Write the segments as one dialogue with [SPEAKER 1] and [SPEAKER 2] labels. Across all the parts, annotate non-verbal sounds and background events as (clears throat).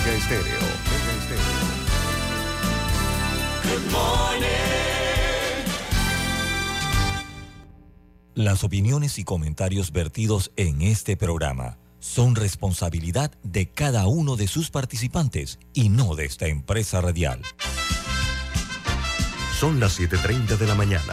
[SPEAKER 1] Omega Estéreo. Omega Estéreo. Good morning.
[SPEAKER 2] Las opiniones y comentarios vertidos en este programa son responsabilidad de cada uno de sus participantes y no de esta empresa radial.
[SPEAKER 1] Son las 7.30 de la mañana,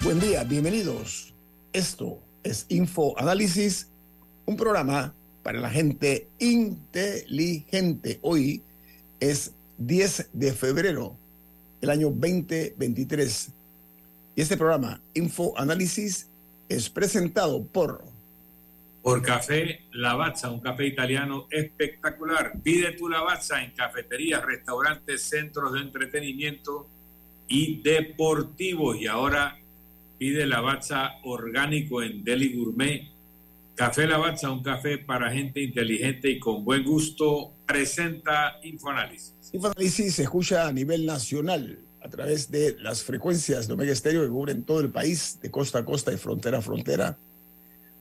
[SPEAKER 3] Buen día, bienvenidos. Esto es Info Análisis, un programa para la gente inteligente. Hoy es 10 de febrero del año 2023. Y este programa, Info Análisis, es presentado por...
[SPEAKER 4] Por Café Lavazza, un café italiano espectacular. Pide tu Lavazza en cafeterías, restaurantes, centros de entretenimiento y deportivos. Y ahora Pide Lavazza orgánico en Deli Gourmet. Café Lavazza, un café para gente inteligente y con buen gusto, presenta Infoanálisis.
[SPEAKER 3] Infoanálisis se escucha a nivel nacional a través de las frecuencias de Omega Estéreo que cubren todo el país, de costa a costa y frontera a frontera.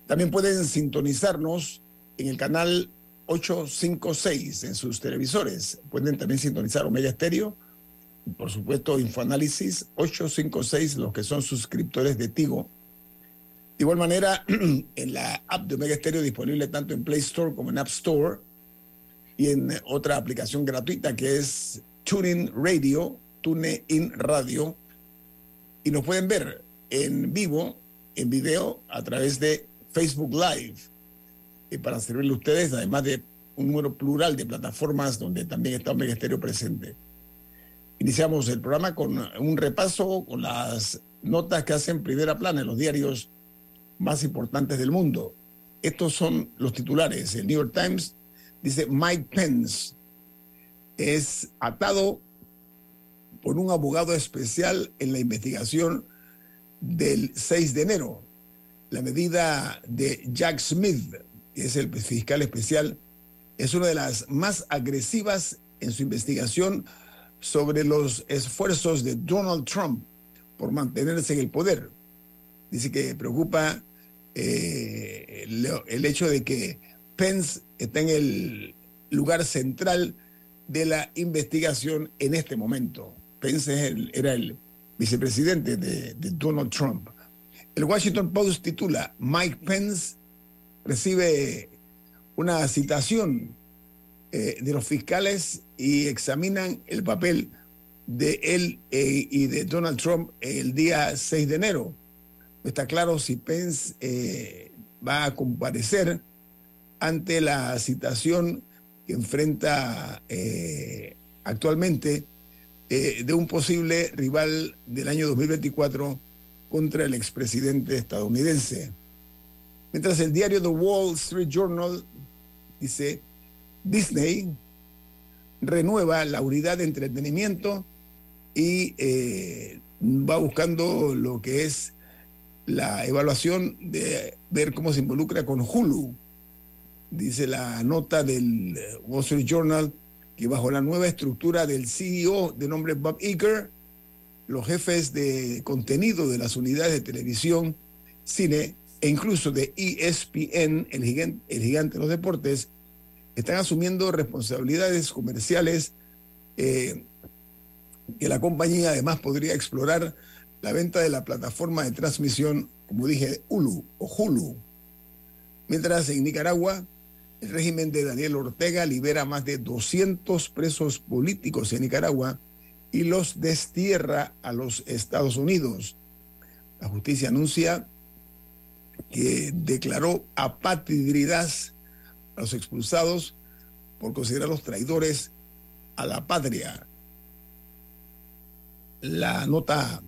[SPEAKER 3] También pueden sintonizarnos en el canal 856 en sus televisores. Pueden también sintonizar Omega Estéreo por supuesto, Infoanálisis 856, los que son suscriptores de Tigo. De igual manera, (clears throat) en la app de Omega Stereo disponible tanto en Play Store como en App Store y en otra aplicación gratuita que es TuneIn Radio, TuneIn Radio. Y nos pueden ver en vivo, en video, a través de Facebook Live. Y para servirle a ustedes, además de un número plural de plataformas donde también está Omega Stereo presente. Iniciamos el programa con un repaso con las notas que hacen primera plana en los diarios más importantes del mundo. Estos son los titulares. El New York Times dice Mike Pence es atado por un abogado especial en la investigación del 6 de enero. La medida de Jack Smith, que es el fiscal especial, es una de las más agresivas en su investigación sobre los esfuerzos de Donald Trump por mantenerse en el poder. Dice que preocupa eh, el, hecho de que Pence está en el lugar central de la investigación en este momento. Pence era el vicepresidente de, de Donald Trump. El Washington Post titula, Mike Pence recibe una citación eh, de los fiscales y examinan el papel de él eh, y de Donald Trump el día 6 de enero. No está claro si Pence eh, va a comparecer ante la citación que enfrenta actualmente de un posible rival del año 2024 contra el expresidente estadounidense. Mientras el diario The Wall Street Journal dice, Disney renueva la unidad de entretenimiento y eh, va buscando lo que es la evaluación de ver cómo se involucra con Hulu. Dice la nota del Wall Street Journal que bajo la nueva estructura del CEO de nombre Bob Iger, los jefes de contenido de las unidades de televisión, cine e incluso de ESPN, el gigante de los deportes, están asumiendo responsabilidades comerciales eh, que la compañía además podría explorar la venta de la plataforma de transmisión, como dije, Hulu o Hulu. Mientras en Nicaragua, el régimen de Daniel Ortega libera más de 200 presos políticos en Nicaragua y los destierra a los Estados Unidos. La justicia anuncia que declaró apatridad los expulsados por considerarlos traidores a la patria. La nota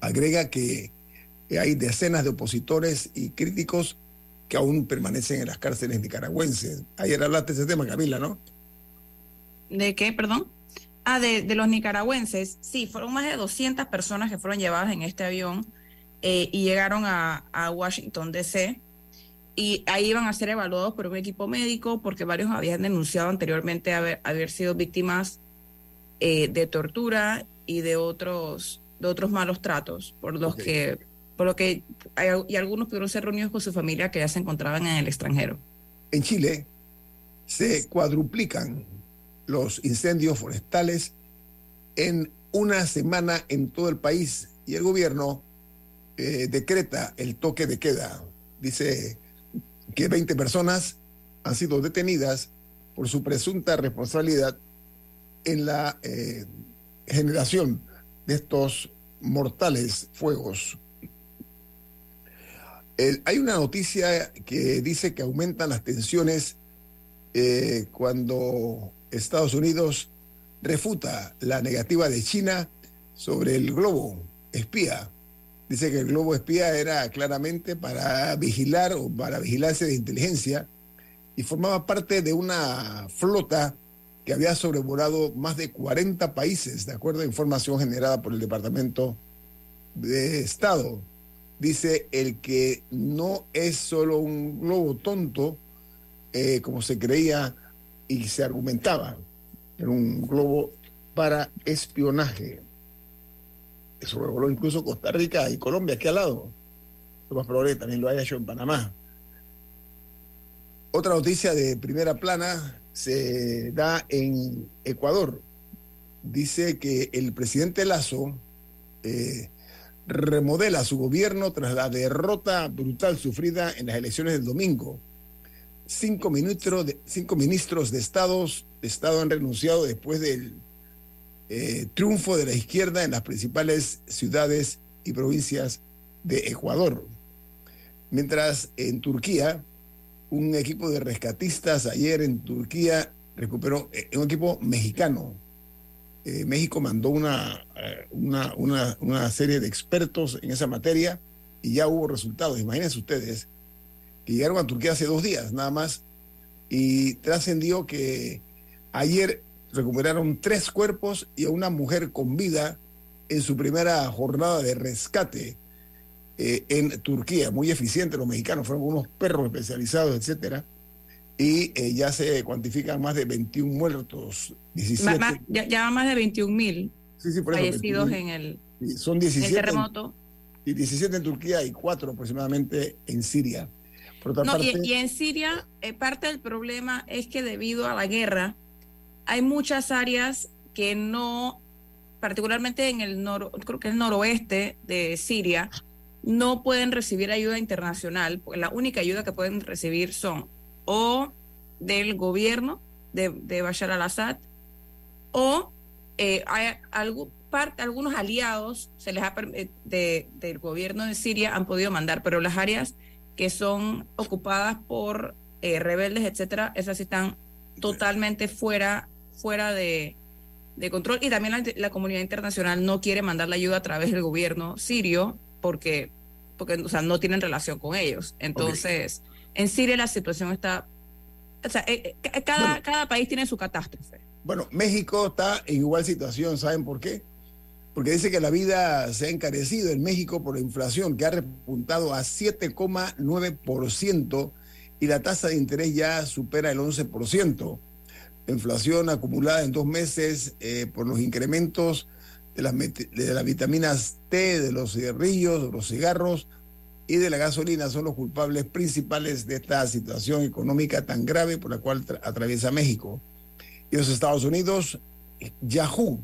[SPEAKER 3] agrega que hay decenas de opositores y críticos que aún permanecen en las cárceles nicaragüenses. Ayer hablaste de ese tema, Camila, ¿no?
[SPEAKER 5] ¿De qué, perdón? Ah, de, los nicaragüenses. Sí, fueron más de 200 personas que fueron llevadas en este avión eh, y llegaron a, Washington, D.C. Y ahí iban a ser evaluados por un equipo médico porque varios habían denunciado anteriormente haber, haber sido víctimas eh, de tortura y de otros, de otros malos tratos por los que por lo que hay, y algunos pudieron ser reunidos con su familia que ya se encontraban en el extranjero.
[SPEAKER 3] En Chile se cuadruplican los incendios forestales en una semana en todo el país y el gobierno eh, decreta el toque de queda. Dice que 20 personas han sido detenidas por su presunta responsabilidad en la eh, generación de estos mortales fuegos. hay una noticia que dice que aumentan las tensiones eh, cuando Estados Unidos refuta la negativa de China sobre el globo espía. Dice que el globo espía era claramente para vigilar o para vigilancia de inteligencia y formaba parte de una flota que había sobrevolado más de 40 países, de acuerdo a información generada por el Departamento de Estado. Dice el que no es solo un globo tonto, eh, como se creía, y se argumentaba. Era un globo para espionaje. Eso revoló incluso Costa Rica y Colombia, aquí al lado. Lo más probable también lo haya hecho en Panamá. Otra noticia de primera plana se da en Ecuador. Dice que el presidente Lazo eh, remodela su gobierno tras la derrota brutal sufrida en las elecciones del domingo cinco ministros de, cinco ministros de, estados, Estado han renunciado después del eh, triunfo de la izquierda en las principales ciudades y provincias de Ecuador. Mientras en Turquía, un equipo de rescatistas ayer en Turquía recuperó, eh, un equipo mexicano. Eh, México mandó una, una, una, una serie de expertos en esa materia y ya hubo resultados. Imagínense ustedes, que llegaron a Turquía hace dos días nada más, y trascendió que ayer recuperaron tres cuerpos y a una mujer con vida en su primera jornada de rescate eh, en Turquía. Muy eficiente los mexicanos, fueron unos perros especializados, etcétera. Y eh, ya se cuantifican más de 21 muertos, 17.
[SPEAKER 5] ya, más de 21 mil fallecidos en el,
[SPEAKER 3] son 17 terremoto. y 17 en Turquía y 4 aproximadamente en Siria
[SPEAKER 5] no, y, en Siria, eh, parte del problema es que debido a la guerra, hay muchas áreas que no, particularmente en el nor, creo que el noroeste de Siria, no pueden recibir ayuda internacional, porque la única ayuda que pueden recibir son o del gobierno de, de Bashar al-Assad o eh, hay algo, parte, algunos aliados se les ha, eh, de, del gobierno de Siria han podido mandar, pero las áreas que son ocupadas por eh, rebeldes, etcétera, esas están totalmente fuera, fuera de, control. Y también la, comunidad internacional no quiere mandar la ayuda a través del gobierno sirio porque, porque o sea, no tienen relación con ellos. Entonces, en Siria la situación está. O sea, eh, eh, cada, cada país tiene su catástrofe.
[SPEAKER 3] Bueno, México está en igual situación, ¿saben por qué? porque dice que la vida se ha encarecido en México por la inflación, que ha repuntado a 7,9% y la tasa de interés ya supera el 11%. La inflación acumulada en dos meses eh, por los incrementos de las, de las vitaminas T, de los cigarrillos, de los cigarros y de la gasolina son los culpables principales de esta situación económica tan grave por la cual atraviesa México. Y los Estados Unidos, Yahoo,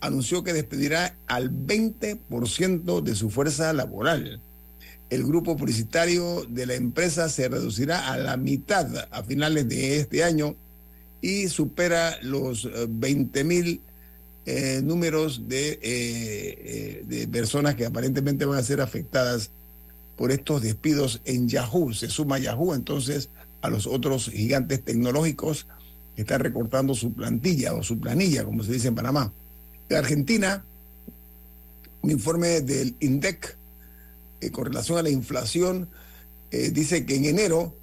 [SPEAKER 3] anunció que despedirá al 20% de su fuerza laboral. El grupo publicitario de la empresa se reducirá a la mitad a finales de este año y supera los 20 eh, mil eh, números de, eh, de personas que aparentemente van a ser afectadas por estos despidos en Yahoo. Se suma Yahoo entonces a los otros gigantes tecnológicos que están recortando su plantilla o su planilla, como se dice en Panamá. Argentina Un informe del INDEC con relación a la inflación dice que en enero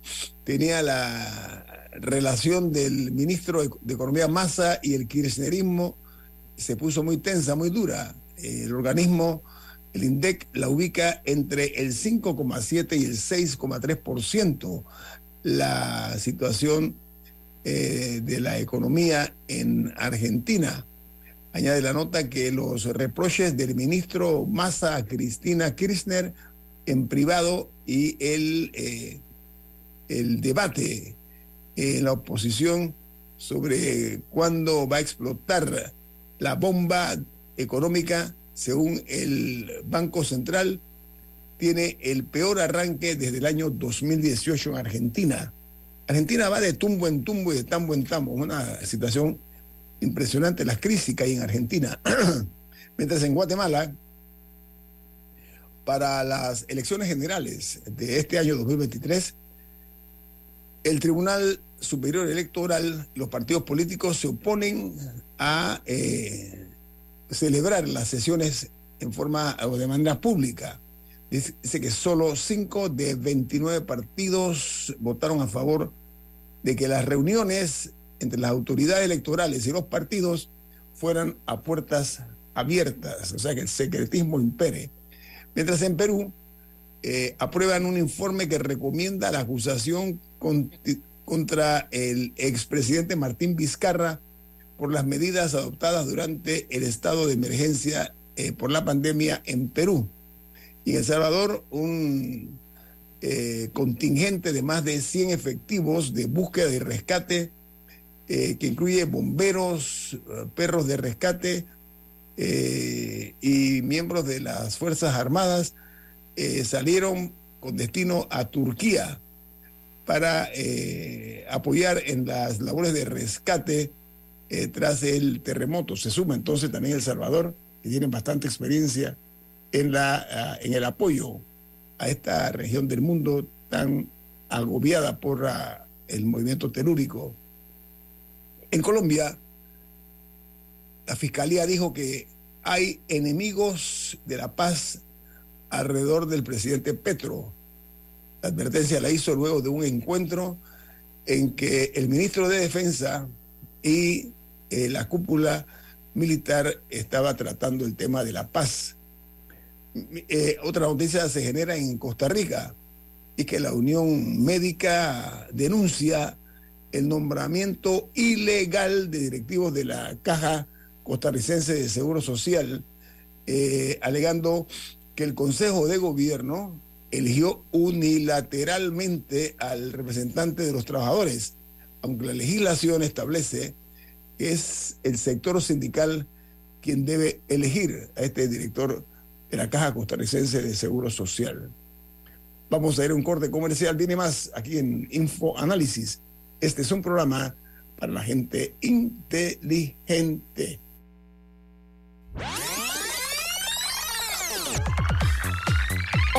[SPEAKER 3] tenía la relación del ministro de Economía Massa y el kirchnerismo se puso muy tensa, muy dura. El organismo, el INDEC, la ubica entre el 5,7 y el 6,3%. La situación eh, de la economía en Argentina. Añade la nota que los reproches del ministro Massa a Cristina Kirchner en privado y el, eh, el debate en la oposición sobre cuándo va a explotar la bomba económica, según el Banco Central, tiene el peor arranque desde el año 2018 en Argentina. Argentina va de tumbo en tumbo y de tambo en tambo, una situación impresionante, las crisis que hay en Argentina. (clears throat) Mientras en Guatemala, para las elecciones generales de este año 2023, el Tribunal Superior Electoral, los partidos políticos se oponen a eh, celebrar las sesiones en forma o de manera pública. Dice, que solo 5 de 29 partidos votaron a favor de que las reuniones entre las autoridades electorales y los partidos fueran a puertas abiertas, o sea que el secretismo impere. Mientras en Perú eh, aprueban un informe que recomienda la acusación contra el expresidente Martín Vizcarra por las medidas adoptadas durante el estado de emergencia eh, por la pandemia en Perú. Y en El Salvador, un eh, contingente de más de 100 efectivos de búsqueda y rescate, que incluye bomberos, perros de rescate y miembros de las Fuerzas Armadas, salieron con destino a Turquía para apoyar en las labores de rescate eh, tras el terremoto. Se suma entonces también El Salvador, que tienen bastante experiencia en, la, ah, en el apoyo a esta región del mundo tan agobiada por ah, el movimiento telúrico. En Colombia, la Fiscalía dijo que hay enemigos de la paz alrededor del presidente Petro. La advertencia la hizo luego de un encuentro en que el ministro de Defensa y eh, la cúpula militar estaba tratando el tema de la paz. Eh, otra noticia se genera en Costa Rica y que la Unión Médica denuncia el nombramiento ilegal de directivos de la Caja Costarricense de Seguro Social, eh, alegando que el Consejo de Gobierno eligió unilateralmente al representante de los trabajadores, aunque la legislación establece es el sector sindical quien debe elegir a este director de la Caja Costarricense de Seguro Social. Vamos a ir a un corte comercial. Viene más aquí en Info Análisis. Este es un programa para la gente inteligente.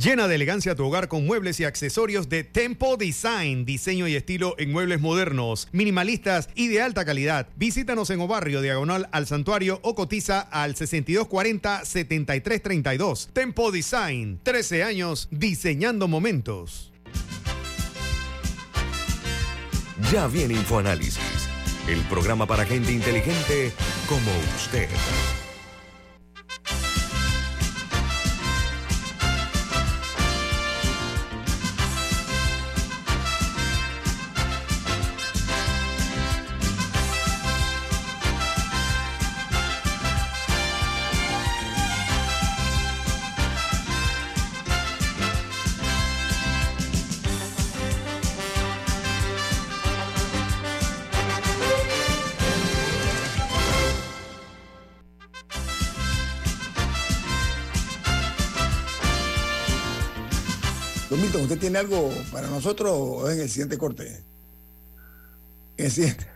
[SPEAKER 6] Llena de elegancia tu hogar con muebles y accesorios de Tempo Design, diseño y estilo en muebles modernos, minimalistas y de alta calidad. Visítanos en Obarrio, diagonal al santuario o cotiza al 6240-7332. Tempo Design, 13 años diseñando momentos.
[SPEAKER 1] Ya viene InfoAnálisis, el programa para gente inteligente como usted.
[SPEAKER 3] ¿Usted tiene algo para nosotros o es en el siguiente corte? En el siguiente.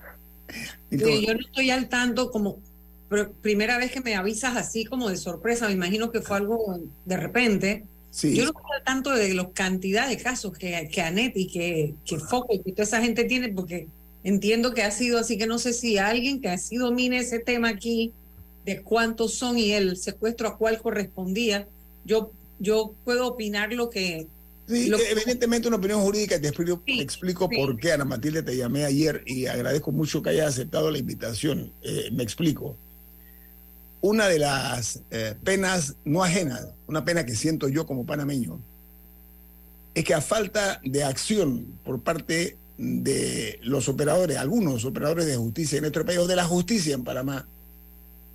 [SPEAKER 3] (laughs)
[SPEAKER 7] yo no estoy al tanto como primera vez que me avisas así como de sorpresa, me imagino que fue algo de repente. Yo no sé tanto de la cantidad de casos que, que Anet y que, que Foco y que toda esa gente tiene, porque entiendo que ha sido así que no sé si alguien que así domine ese tema aquí, de cuántos son y el secuestro a cuál correspondía, yo, yo puedo opinar lo que...
[SPEAKER 3] Sí, evidentemente una opinión jurídica, te explico, explico por qué, Ana Matilde, te llamé ayer y agradezco mucho que hayas aceptado la invitación. Eh, me explico una de las eh, penas no ajenas, una pena que siento yo como panameño, es que a falta de acción por parte de los operadores, algunos operadores de justicia en nuestro país, o de la justicia en Panamá,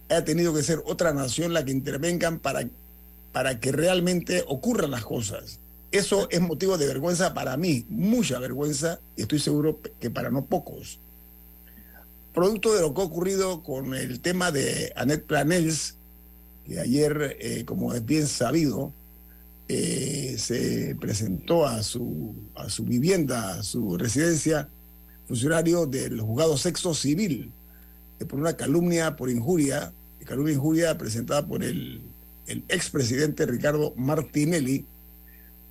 [SPEAKER 3] ha tenido que ser otra nación la que intervengan para, para que realmente ocurran las cosas. Eso es motivo de vergüenza para mí, mucha vergüenza, y estoy seguro que para no pocos. Producto de lo que ha ocurrido con el tema de Annette Planels, que ayer, eh, como es bien sabido, eh, se presentó a su, a su vivienda, a su residencia, funcionario del juzgado sexo civil, eh, por una calumnia por injuria, calumnia injuria presentada por el, el expresidente Ricardo Martinelli,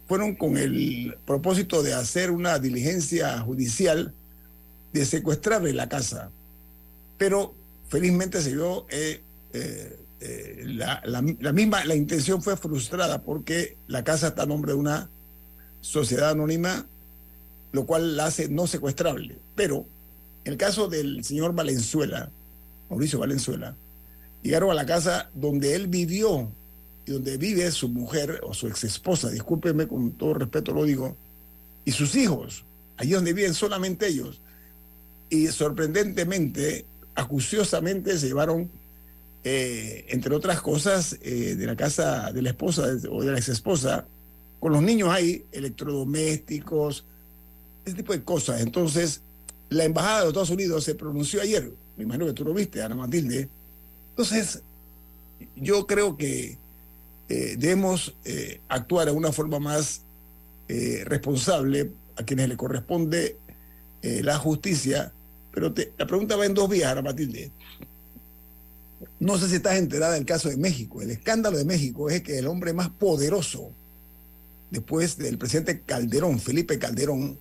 [SPEAKER 3] fueron con el propósito de hacer una diligencia judicial de secuestrarle la casa pero felizmente se vio eh, eh, eh, la, misma, la intención fue frustrada porque la casa está a nombre de una sociedad anónima, lo cual la hace no secuestrable. Pero en el caso del señor Valenzuela, Mauricio Valenzuela, llegaron a la casa donde él vivió y donde vive su mujer o su ex esposa, discúlpeme con todo respeto lo digo, y sus hijos, allí donde viven solamente ellos. Y sorprendentemente, acuciosamente se llevaron, eh, entre otras cosas, eh, de la casa de la esposa o de la ex esposa, con los niños ahí, electrodomésticos, ese tipo de cosas. Entonces, la embajada de los Estados Unidos se pronunció ayer, me imagino que tú lo viste, Ana Matilde. Entonces, yo creo que eh, debemos actuar de una forma más responsable a quienes le corresponde la justicia pero la pregunta va en dos vías, Ana Matilde. No sé si estás enterada del caso de México. El escándalo de México es que el hombre más poderoso después del presidente Calderón, Felipe Calderón,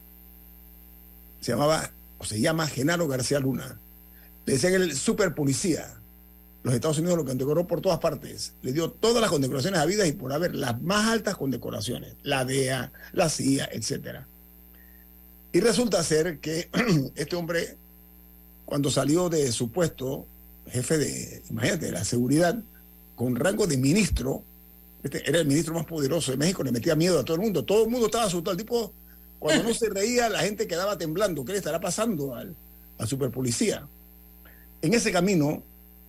[SPEAKER 3] se llamaba o se llama Genaro García Luna. Le decían el super policía. Los Estados Unidos lo condecoró por todas partes. Le dio todas las condecoraciones habidas y por haber las más altas condecoraciones. La DEA, la CIA, etc. Y resulta ser que (clears throat) este hombre cuando salió de su puesto, jefe de, imagínate, de la seguridad, con rango de ministro, este era el ministro más poderoso de México, le metía miedo a todo el mundo, todo el mundo estaba asustado, el tipo, cuando no (laughs) se reía, la gente quedaba temblando, ¿qué le estará pasando al, al superpolicía? En ese camino,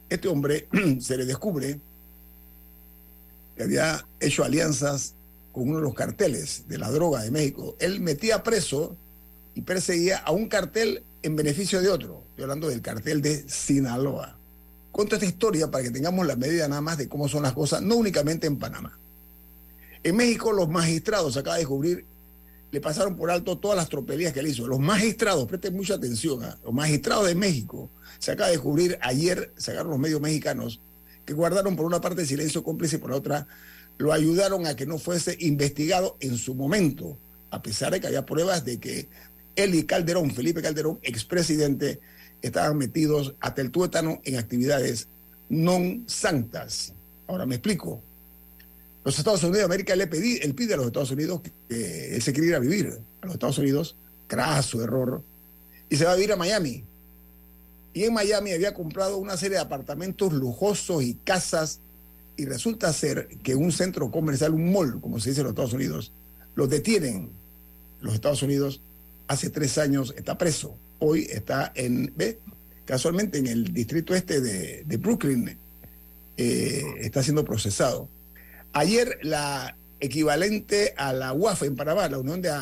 [SPEAKER 3] este hombre (clears throat) se le descubre que había hecho alianzas con uno de los carteles de la droga de México. Él metía preso y perseguía a un cartel en beneficio de otro. Estoy hablando del cartel de Sinaloa. Cuento esta historia para que tengamos la medida nada más de cómo son las cosas, no únicamente en Panamá. En México los magistrados, acaba de descubrir, le pasaron por alto todas las tropelías que él hizo. Los magistrados, presten mucha atención, ¿ah? los magistrados de México, se acaba de descubrir ayer, sacaron los medios mexicanos, que guardaron por una parte silencio cómplice y por la otra lo ayudaron a que no fuese investigado en su momento, a pesar de que había pruebas de que él y Calderón, Felipe Calderón, expresidente, estaban metidos hasta el tuétano en actividades non santas. Ahora me explico. Los Estados Unidos de América le pedí, él pide a los Estados Unidos que, él se quiere ir a vivir a los Estados Unidos, su error, y se va a vivir a Miami. Y en Miami había comprado una serie de apartamentos lujosos y casas, y resulta ser que un centro comercial, un mall, como se dice en los Estados Unidos, los detienen los Estados Unidos hace tres años está preso. Hoy está en, ¿ve? casualmente en el distrito este de, Brooklyn, eh, está siendo procesado. Ayer la equivalente a la UAF en Panamá, la Unión de,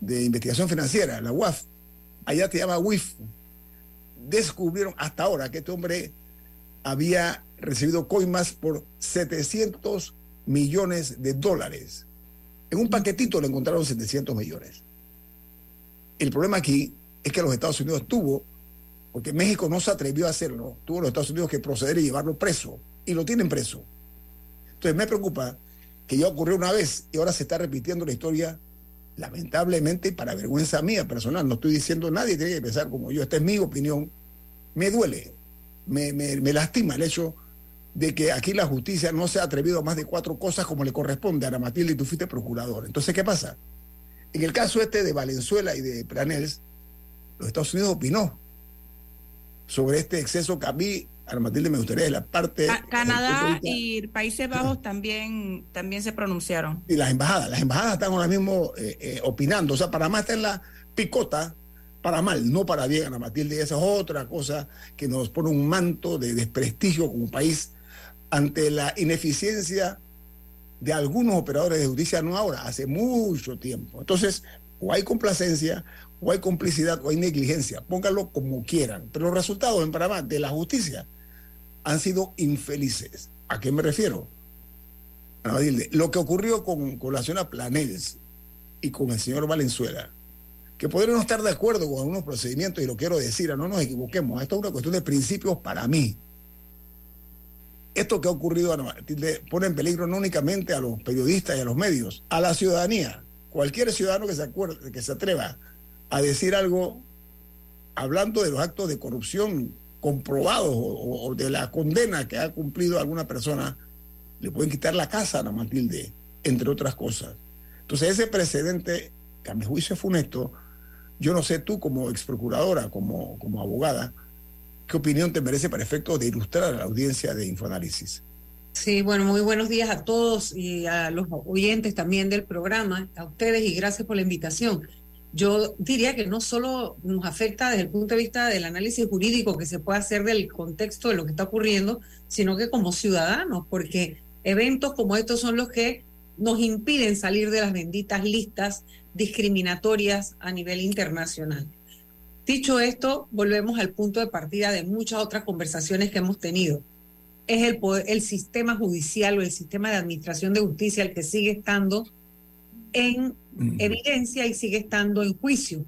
[SPEAKER 3] de Investigación Financiera, la UAF, allá te llama WIF, descubrieron hasta ahora que este hombre había recibido coimas por 700 millones de dólares. En un paquetito le encontraron 700 millones. El problema aquí es que los Estados Unidos tuvo porque México no se atrevió a hacerlo, tuvo los Estados Unidos que proceder y llevarlo preso, y lo tienen preso. Entonces me preocupa que ya ocurrió una vez y ahora se está repitiendo la historia, lamentablemente, para vergüenza mía personal. No estoy diciendo nadie tiene que pensar como yo, esta es mi opinión. Me duele, me, me lastima el hecho de que aquí la justicia no se ha atrevido a más de cuatro cosas como le corresponde. a Matilde, y tú fuiste procurador. Entonces, ¿qué pasa? En el caso este de Valenzuela y de Planels, los Estados Unidos opinó sobre este exceso que a mí, Ana Matilde, me gustaría de la parte...
[SPEAKER 5] Canadá y Países Bajos también, también se pronunciaron.
[SPEAKER 3] Y las embajadas, las embajadas están ahora mismo eh, eh, opinando. O sea, Panamá está en la picota para mal, no para bien, Ana Matilde. Y esa es otra cosa que nos pone un manto de desprestigio como país ante la ineficiencia de algunos operadores de justicia, no ahora, hace mucho tiempo. Entonces, o hay complacencia, o hay complicidad, o hay negligencia, pónganlo como quieran. Pero los resultados en Panamá de la justicia han sido infelices. ¿A qué me refiero? Lo que ocurrió con, con la señora Planels y con el señor Valenzuela, que podrían no estar de acuerdo con algunos procedimientos, y lo quiero decir, no nos equivoquemos, esto es una cuestión de principios para mí esto que ha ocurrido pone en peligro no únicamente a los periodistas y a los medios, a la ciudadanía. Cualquier ciudadano que se, acuerde, que se atreva a decir algo hablando de los actos de corrupción comprobados o, de la condena que ha cumplido alguna persona, le pueden quitar la casa a Ana Matilde, entre otras cosas. Entonces ese precedente, que a mi juicio es funesto, yo no sé tú como ex procuradora, como, como abogada, ¿Qué opinión te merece para efecto de ilustrar a la audiencia de Infoanálisis?
[SPEAKER 7] Sí, bueno, muy buenos días a todos y a los oyentes también del programa, a ustedes y gracias por la invitación. Yo diría que no solo nos afecta desde el punto de vista del análisis jurídico que se puede hacer del contexto de lo que está ocurriendo, sino que como ciudadanos, porque eventos como estos son los que nos impiden salir de las benditas listas discriminatorias a nivel internacional. Dicho esto, volvemos al punto de partida de muchas otras conversaciones que hemos tenido. Es el, el sistema judicial o el sistema de administración de justicia el que sigue estando en evidencia y sigue estando en juicio.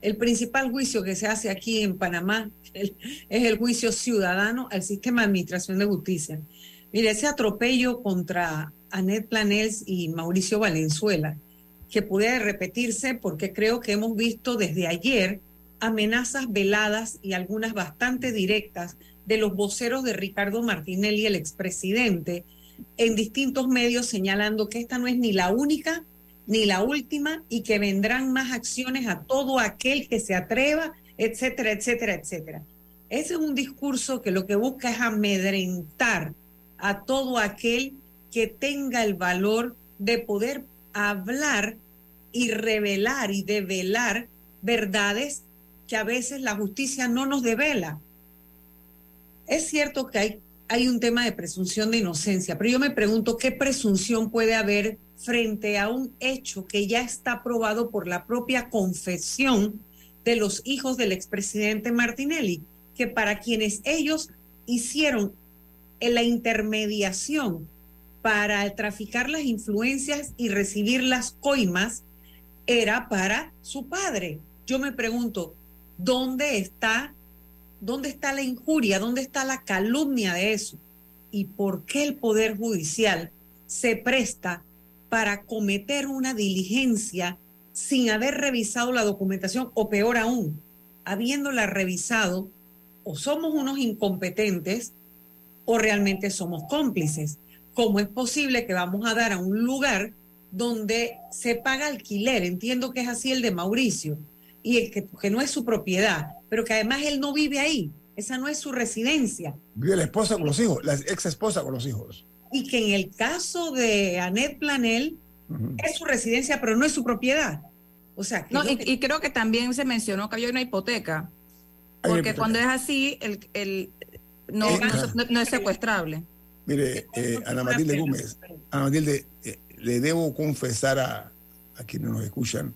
[SPEAKER 7] El principal juicio que se hace aquí en Panamá (laughs) es el juicio ciudadano al sistema de administración de justicia. Mire, ese atropello contra Anet Planels y Mauricio Valenzuela, que puede repetirse porque creo que hemos visto desde ayer amenazas veladas y algunas bastante directas de los voceros de Ricardo Martinelli, el expresidente, en distintos medios señalando que esta no es ni la única ni la última y que vendrán más acciones a todo aquel que se atreva, etcétera, etcétera, etcétera. Ese es un discurso que lo que busca es amedrentar a todo aquel que tenga el valor de poder hablar y revelar y develar verdades que a veces la justicia no nos devela. Es cierto que hay, hay un tema de presunción de inocencia, pero yo me pregunto qué presunción puede haber frente a un hecho que ya está probado por la propia confesión de los hijos del expresidente Martinelli, que para quienes ellos hicieron la intermediación para traficar las influencias y recibir las coimas, era para su padre. Yo me pregunto, ¿Dónde está, dónde está la injuria? ¿Dónde está la calumnia de eso? ¿Y por qué el Poder Judicial se presta para cometer una diligencia sin haber revisado la documentación o peor aún, habiéndola revisado, o somos unos incompetentes o realmente somos cómplices. ¿Cómo es posible que vamos a dar a un lugar donde se paga alquiler? Entiendo que es así el de Mauricio y el que, no es su propiedad, pero que además él no vive ahí. Esa no es su residencia.
[SPEAKER 3] Vive la esposa con los hijos, la ex esposa con los hijos.
[SPEAKER 7] Y que en el caso de Annette Planel es su residencia, pero no es su propiedad. O sea,
[SPEAKER 5] no, y, creo que también se mencionó que había una hipoteca. Porque cuando es así, el, el no, eh, no, es secuestrable.
[SPEAKER 3] Mire, eh, Ana Matilde Gómez, Ana Matilde, eh, le debo confesar a, a quienes nos escuchan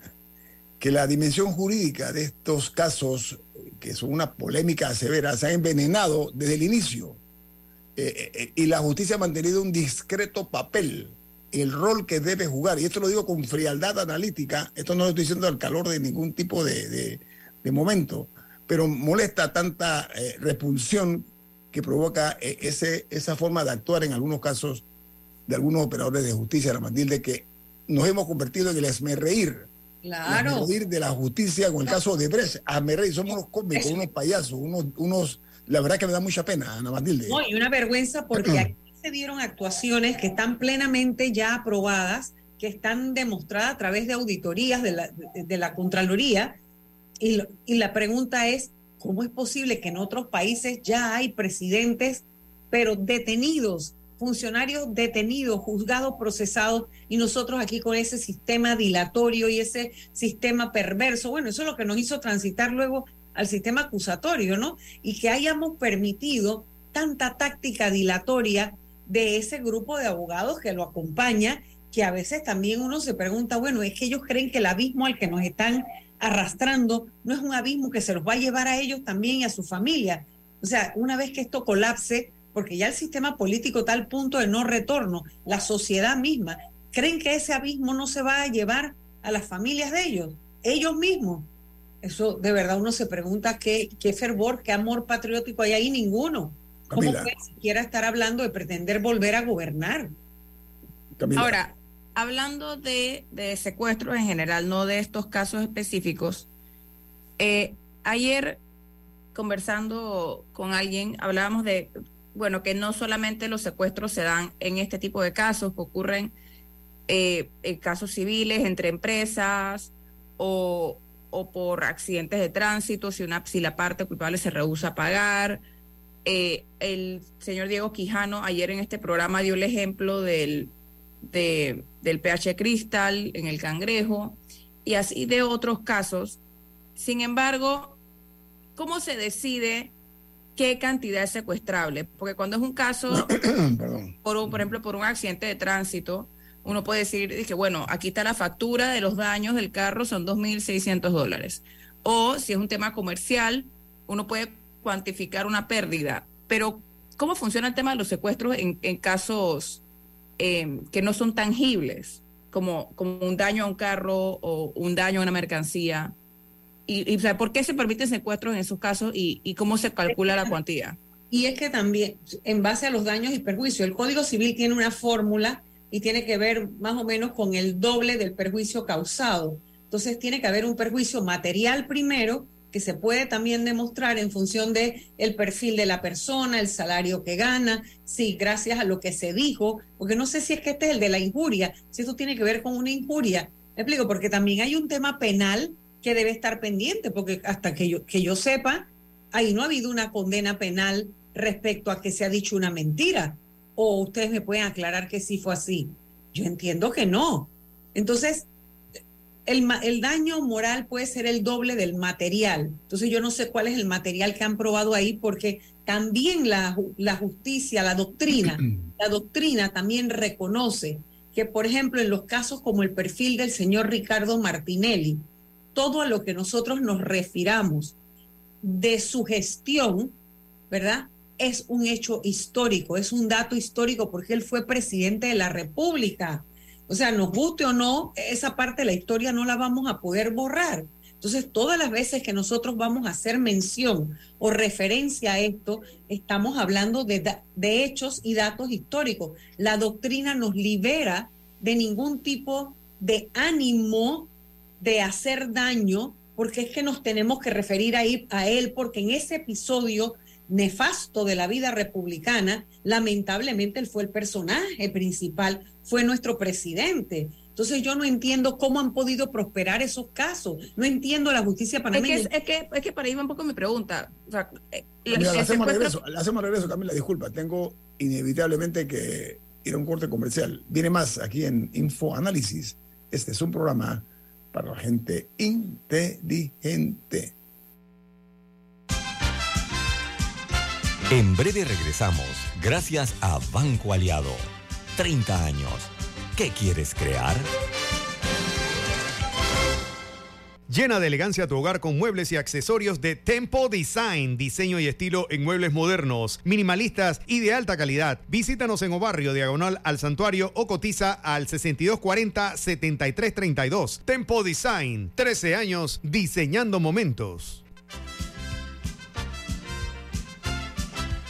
[SPEAKER 3] que la dimensión jurídica de estos casos, que son una polémica severa, se ha envenenado desde el inicio. Eh, eh, eh, y la justicia ha mantenido un discreto papel, el rol que debe jugar. Y esto lo digo con frialdad analítica, esto no lo estoy diciendo al calor de ningún tipo de, de momento, pero molesta tanta eh, repulsión que provoca ese, esa forma de actuar en algunos casos de algunos operadores de justicia, la de que nos hemos convertido en el esmerreír.
[SPEAKER 7] Claro.
[SPEAKER 3] El de la justicia con el caso de Brecht. Esmerreír, somos unos cómicos, unos payasos, unos, unos, la verdad que me da mucha pena, Ana Matilde.
[SPEAKER 7] No, y una vergüenza porque aquí se dieron actuaciones que están plenamente ya aprobadas, que están demostradas a través de auditorías de la, de, la Contraloría. Y, y la pregunta es, ¿cómo es posible que en otros países ya hay presidentes, pero detenidos, funcionarios detenidos, juzgados, procesados, y nosotros aquí con ese sistema dilatorio y ese sistema perverso? Bueno, eso es lo que nos hizo transitar luego al sistema acusatorio, ¿no? Y que hayamos permitido tanta táctica dilatoria de ese grupo de abogados que lo acompaña, que a veces también uno se pregunta, bueno, es que ellos creen que el abismo al que nos están arrastrando no es un abismo que se los va a llevar a ellos también y a su familia. O sea, una vez que esto colapse, porque ya el sistema político está al punto de no retorno, la sociedad misma, creen que ese abismo no se va a llevar a las familias de ellos, ellos mismos. Eso de verdad uno se pregunta qué, qué fervor, qué amor patriótico hay ahí, ninguno. ¿Cómo puede siquiera estar hablando de pretender volver a gobernar?
[SPEAKER 5] Ahora, hablando de, de, secuestros en general, no de estos casos específicos, eh, ayer conversando con alguien hablábamos de, bueno, que no solamente los secuestros se dan en este tipo de casos, que ocurren eh, en casos civiles entre empresas o, o por accidentes de tránsito, si, una, si la parte culpable se rehúsa a pagar, eh, el señor Diego Quijano ayer en este programa dio el ejemplo del, del PH Cristal en el Cangrejo y así de otros casos. Sin embargo, ¿cómo se decide qué cantidad es secuestrable? Porque cuando es un caso, (coughs) por, por ejemplo, por un accidente de tránsito, uno puede decir, que bueno, aquí está la factura de los daños del carro, son 2.600 dólares. O si es un tema comercial, uno puede cuantificar una pérdida, pero ¿cómo funciona el tema de los secuestros en, casos em, que no son tangibles, como, como un daño a un carro o un daño a una mercancía? Y, ¿por qué se permiten secuestros en esos casos y, cómo se calcula la cuantía?
[SPEAKER 7] Y es que también, en base a los daños y perjuicios, el Código Civil tiene una fórmula y tiene que ver más o menos con el doble del perjuicio causado. Entonces tiene que haber un perjuicio material primero que se puede también demostrar en función de el perfil de la persona, el salario que gana, sí, gracias a lo que se dijo, porque no sé si es que este es el de la injuria, si esto tiene que ver con una injuria. Me explico, porque también hay un tema penal que debe estar pendiente, porque hasta que yo, que yo sepa, ahí no ha habido una condena penal respecto a que se ha dicho una mentira. O ustedes me pueden aclarar que sí fue así. Yo entiendo que no. Entonces, el, daño moral puede ser el doble del material. Entonces yo no sé cuál es el material que han probado ahí porque también la, la justicia, la doctrina, (clears throat) la doctrina también reconoce que, por ejemplo, en los casos como el perfil del señor Ricardo Martinelli, todo a lo que nosotros nos refiramos de su gestión, ¿verdad? Es un hecho histórico, es un dato histórico porque él fue presidente de la República o sea, nos guste o no, esa parte de la historia no la vamos a poder borrar. Entonces, todas las veces que nosotros vamos a hacer mención o referencia a esto, estamos hablando de, de hechos y datos históricos. La doctrina nos libera de ningún tipo de ánimo de hacer daño, porque es que nos tenemos que referir a él, porque en ese episodio nefasto de la vida republicana, lamentablemente él fue el personaje principal, fue nuestro presidente. Entonces yo no entiendo cómo han podido prosperar esos casos. No entiendo la justicia panameña.
[SPEAKER 5] Es que, es que, es que para ir un poco mi pregunta.
[SPEAKER 3] Eh, hacemos, regreso, hacemos regreso, Camila, disculpa. Tengo inevitablemente que ir a un corte comercial. Viene más aquí en Info Análisis. Este es un programa para la gente inteligente.
[SPEAKER 2] En breve regresamos, gracias a Banco Aliado. 30 años. ¿Qué quieres crear?
[SPEAKER 6] Llena de elegancia tu hogar con muebles y accesorios de Tempo Design, diseño y estilo en muebles modernos, minimalistas y de alta calidad. Visítanos en Obarrio, diagonal al santuario o cotiza al 6240-7332. Tempo Design, 13 años diseñando momentos.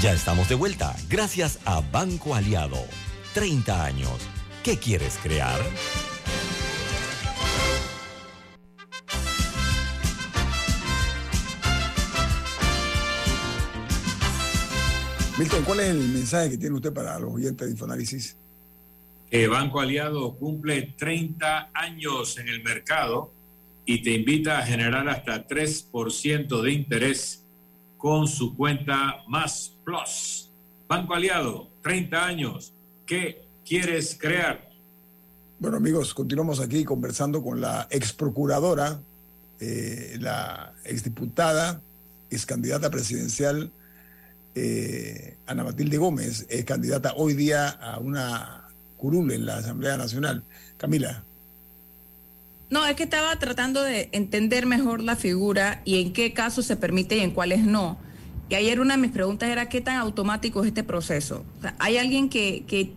[SPEAKER 2] Ya estamos de vuelta, gracias a Banco Aliado. 30 años. ¿Qué quieres crear?
[SPEAKER 3] Milton, ¿cuál es el mensaje que tiene usted para los oyentes de Infoanálisis?
[SPEAKER 4] Que Banco Aliado cumple 30 años en el mercado y te invita a generar hasta 3% de interés con su cuenta Más Plus. Banco Aliado, 30 años. ¿Qué quieres crear?
[SPEAKER 3] Bueno, amigos, continuamos aquí conversando con la ex procuradora, eh, la exdiputada, ex candidata presidencial, eh, Ana Matilde Gómez, es candidata hoy día a una curul en la Asamblea Nacional. Camila.
[SPEAKER 5] No, es que estaba tratando de entender mejor la figura y en qué casos se permite y en cuáles no. Y ayer una de mis preguntas era qué tan automático es este proceso. hay alguien que,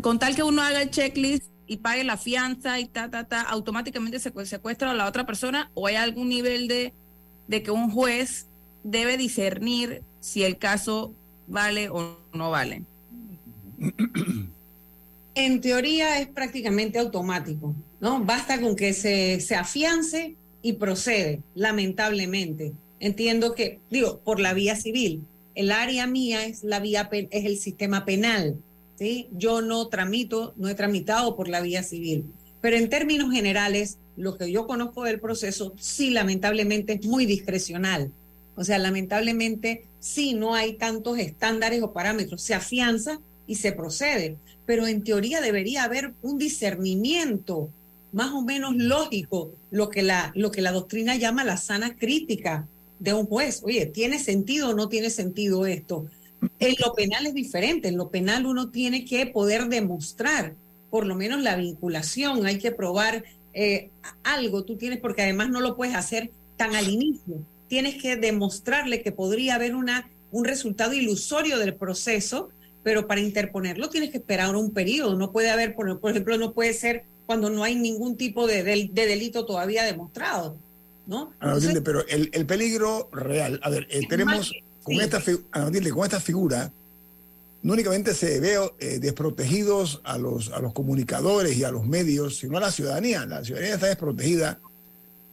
[SPEAKER 5] con tal que uno haga el checklist y pague la fianza y ta, ta, ta, automáticamente se secuestra a la otra persona o hay algún nivel de, de que un juez debe discernir si el caso vale o no vale.
[SPEAKER 7] En teoría es prácticamente automático. ¿no? Basta con que se, se afiance y procede, lamentablemente. Entiendo que, digo, por la vía civil. El área mía es la vía es el sistema penal, ¿sí? Yo no tramito, no he tramitado por la vía civil. Pero en términos generales, lo que yo conozco del proceso, sí, lamentablemente es muy discrecional. O sea, lamentablemente, sí, no hay tantos estándares o parámetros. Se afianza y se procede. Pero en teoría debería haber un discernimiento más o menos lógico, lo que la, lo que la doctrina llama la sana crítica de un juez. Oye, ¿tiene sentido o no tiene sentido esto? En lo penal es diferente. En lo penal uno tiene que poder demostrar por lo menos la vinculación. Hay que probar eh, algo. Tú tienes, porque además no lo puedes hacer tan al inicio. Tienes que demostrarle que podría haber una, un resultado ilusorio del proceso, pero para interponerlo tienes que esperar un periodo. No puede haber, por, por ejemplo, no puede ser cuando no hay ningún tipo de, delito todavía demostrado, ¿no?
[SPEAKER 3] pero el, peligro real, a ver, eh, tenemos con, esta, con esta figura, no únicamente se ve eh, desprotegidos a los, a los comunicadores y a los medios, sino a la ciudadanía. La ciudadanía está desprotegida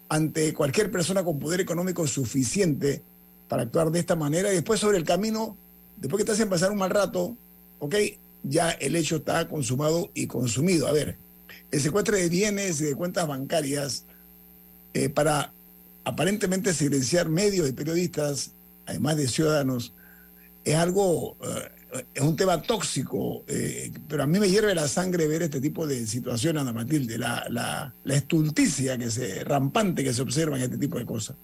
[SPEAKER 3] ante cualquier persona con poder económico suficiente para actuar de esta manera y después sobre el camino, después que te hacen pasar un mal rato, ok, ya el hecho está consumado y consumido. A ver, el secuestro de bienes y de cuentas bancarias eh, para aparentemente silenciar medios y periodistas, además de ciudadanos, es algo, eh, es un tema tóxico, eh, pero a mí me hierve la sangre ver este tipo de situaciones, Ana Matilde, la, la, estulticia que se, rampante que se observa en este tipo de cosas.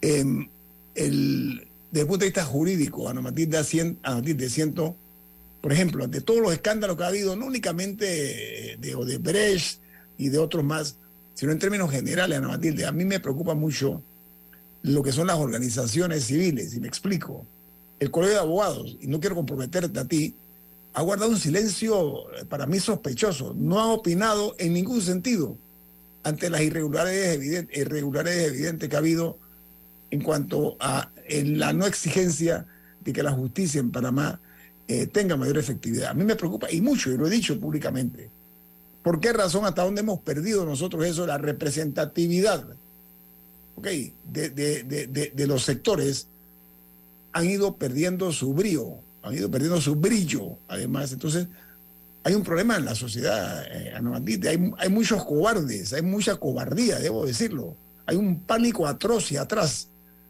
[SPEAKER 3] Em, el, desde el punto de vista jurídico, Ana Matilde, Ana Matilde siento por ejemplo, ante todos los escándalos que ha habido, no únicamente de Odebrecht y de otros más, sino en términos generales, Ana Matilde, a mí me preocupa mucho lo que son las organizaciones civiles, y me explico. El Colegio de Abogados, y no quiero comprometerte a ti, ha guardado un silencio eh, para mí sospechoso, no ha opinado en ningún sentido ante las irregularidades evidentes, irregularidades evidentes que ha habido en cuanto a la no exigencia de que la justicia en Panamá eh, tenga mayor efectividad. A mí me preocupa, y mucho, y lo he dicho públicamente. ¿Por qué razón hasta dónde hemos perdido nosotros eso, la representatividad de, los sectores han ido perdiendo su brío. han ido perdiendo su brillo, además. Entonces, hay un problema en la sociedad, eh, hay, hay muchos cobardes, hay mucha cobardía, debo decirlo. Hay un pánico atroz y atrás.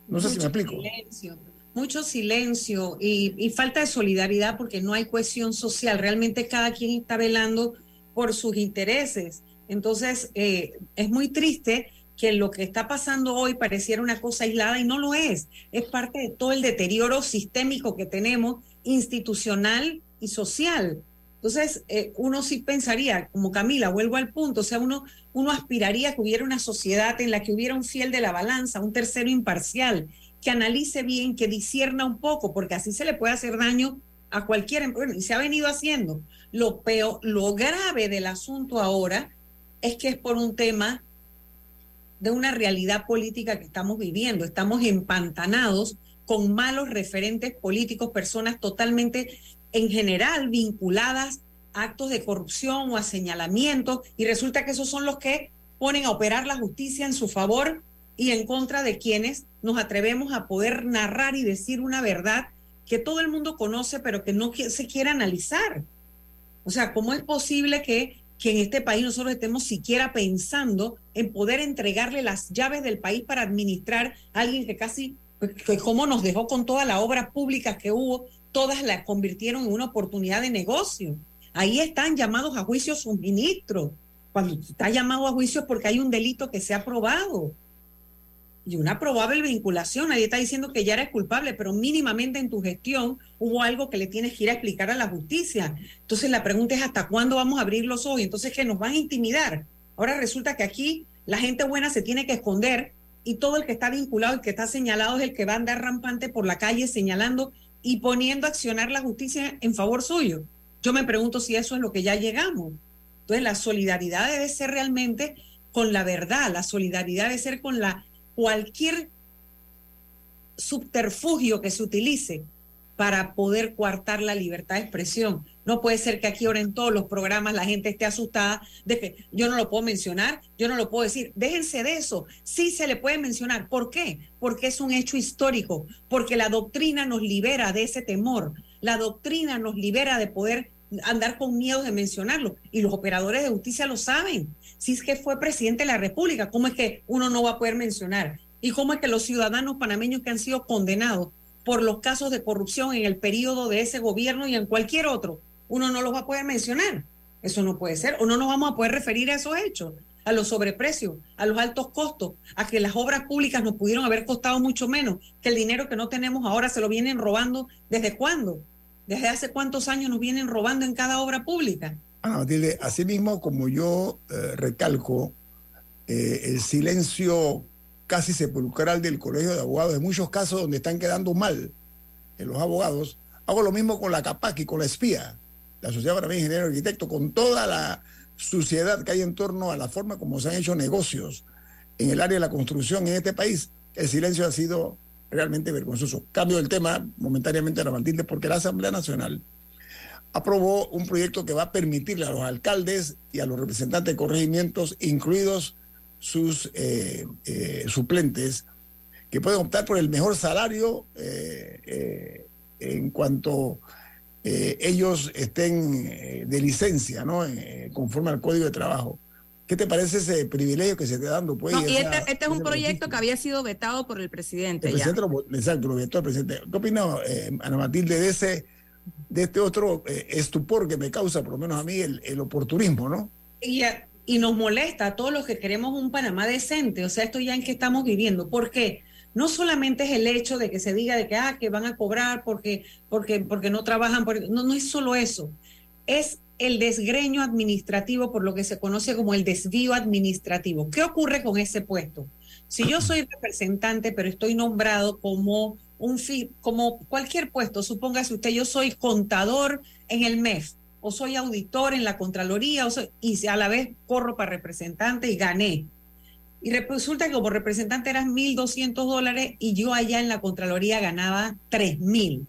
[SPEAKER 3] No sé si me explico.
[SPEAKER 7] Silencio, mucho silencio y, y falta de solidaridad porque no hay cohesión social. Realmente cada quien está velando por sus intereses. Entonces, eh, es muy triste que lo que está pasando hoy pareciera una cosa aislada y no lo es. Es parte de todo el deterioro sistémico que tenemos, institucional y social. Entonces, eh, uno sí pensaría, como Camila, vuelvo al punto, o sea, uno, uno aspiraría que hubiera una sociedad en la que hubiera un fiel de la balanza, un tercero imparcial, que analice bien, que disierna un poco, porque así se le puede hacer daño a cualquier bueno, y se ha venido haciendo. Lo peor, lo grave del asunto ahora es que es por un tema de una realidad política que estamos viviendo. Estamos empantanados con malos referentes políticos, personas totalmente, en general, vinculadas a actos de corrupción o a señalamientos, y resulta que esos son los que ponen a operar la justicia en su favor y en contra de quienes nos atrevemos a poder narrar y decir una verdad que todo el mundo conoce, pero que no se quiere analizar. O sea, ¿cómo es posible que, que en este país nosotros estemos siquiera pensando en poder entregarle las llaves del país para administrar a alguien que casi, pues, que como nos dejó con toda la obra pública que hubo, todas las convirtieron en una oportunidad de negocio? Ahí están llamados a juicio sus ministros. Cuando está llamado a juicio es porque hay un delito que se ha probado y una probable vinculación. Nadie está diciendo que ya eres culpable, pero mínimamente en tu gestión hubo algo que le tienes que ir a explicar a la justicia. Entonces la pregunta es hasta cuándo vamos a abrir los ojos. Entonces que nos van a intimidar. Ahora resulta que aquí la gente buena se tiene que esconder y todo el que está vinculado, el que está señalado es el que va a andar rampante por la calle señalando y poniendo a accionar la justicia en favor suyo. Yo me pregunto si eso es lo que ya llegamos. Entonces la solidaridad debe ser realmente con la verdad, la solidaridad debe ser con la cualquier subterfugio que se utilice para poder coartar la libertad de expresión. No puede ser que aquí ahora en todos los programas la gente esté asustada de que yo no lo puedo mencionar, yo no lo puedo decir. Déjense de eso. Sí se le puede mencionar. ¿Por qué? Porque es un hecho histórico, porque la doctrina nos libera de ese temor. La doctrina nos libera de poder andar con miedo de mencionarlo. Y los operadores de justicia lo saben. Si es que fue presidente de la República, ¿cómo es que uno no va a poder mencionar? ¿Y cómo es que los ciudadanos panameños que han sido condenados por los casos de corrupción en el periodo de ese gobierno y en cualquier otro, uno no los va a poder mencionar? Eso no puede ser. O no nos vamos a poder referir a esos hechos, a los sobreprecios, a los altos costos, a que las obras públicas nos pudieron haber costado mucho menos, que el dinero que no tenemos ahora se lo vienen robando. ¿Desde cuándo? ¿Desde hace cuántos años nos vienen robando en cada obra pública?
[SPEAKER 3] Ana Matilde, así mismo como yo eh, recalco eh, el silencio casi sepulcral del Colegio de Abogados, en muchos casos donde están quedando mal en los abogados, hago lo mismo con la CAPAC y con la espía, la Sociedad para mí Ingeniero Arquitecto, con toda la suciedad que hay en torno a la forma como se han hecho negocios en el área de la construcción en este país. El silencio ha sido realmente vergonzoso. Cambio el tema momentáneamente a Matilde porque la Asamblea Nacional aprobó un proyecto que va a permitirle a los alcaldes y a los representantes de corregimientos, incluidos sus eh, eh, suplentes, que pueden optar por el mejor salario eh, en cuanto ellos estén de licencia, ¿no? conforme al Código de Trabajo. ¿Qué te parece ese privilegio que se está dando?
[SPEAKER 5] Pues, y este, este, es un proyecto que había sido vetado por el presidente. exacto,
[SPEAKER 3] lo vetó el presidente. ¿Qué opina eh, Ana Matilde de ese de este otro eh, estupor que me causa, por lo menos a mí, el, oportunismo, ¿no?
[SPEAKER 7] Y, y nos molesta a todos los que queremos un Panamá decente. O sea, esto ya en que estamos viviendo. ¿Por qué? No solamente es el hecho de que se diga de que, ah, que van a cobrar porque, porque, porque no trabajan. no, no es solo eso. Es el desgreño administrativo por lo que se conoce como el desvío administrativo. ¿Qué ocurre con ese puesto? Si yo soy representante, pero estoy nombrado como un como cualquier puesto, supóngase usted, yo soy contador en el MEF, o soy auditor en la Contraloría, o y a la vez corro para representante y gané. Y resulta que como representante eran 1.200 dólares y yo allá en la Contraloría ganaba 3.000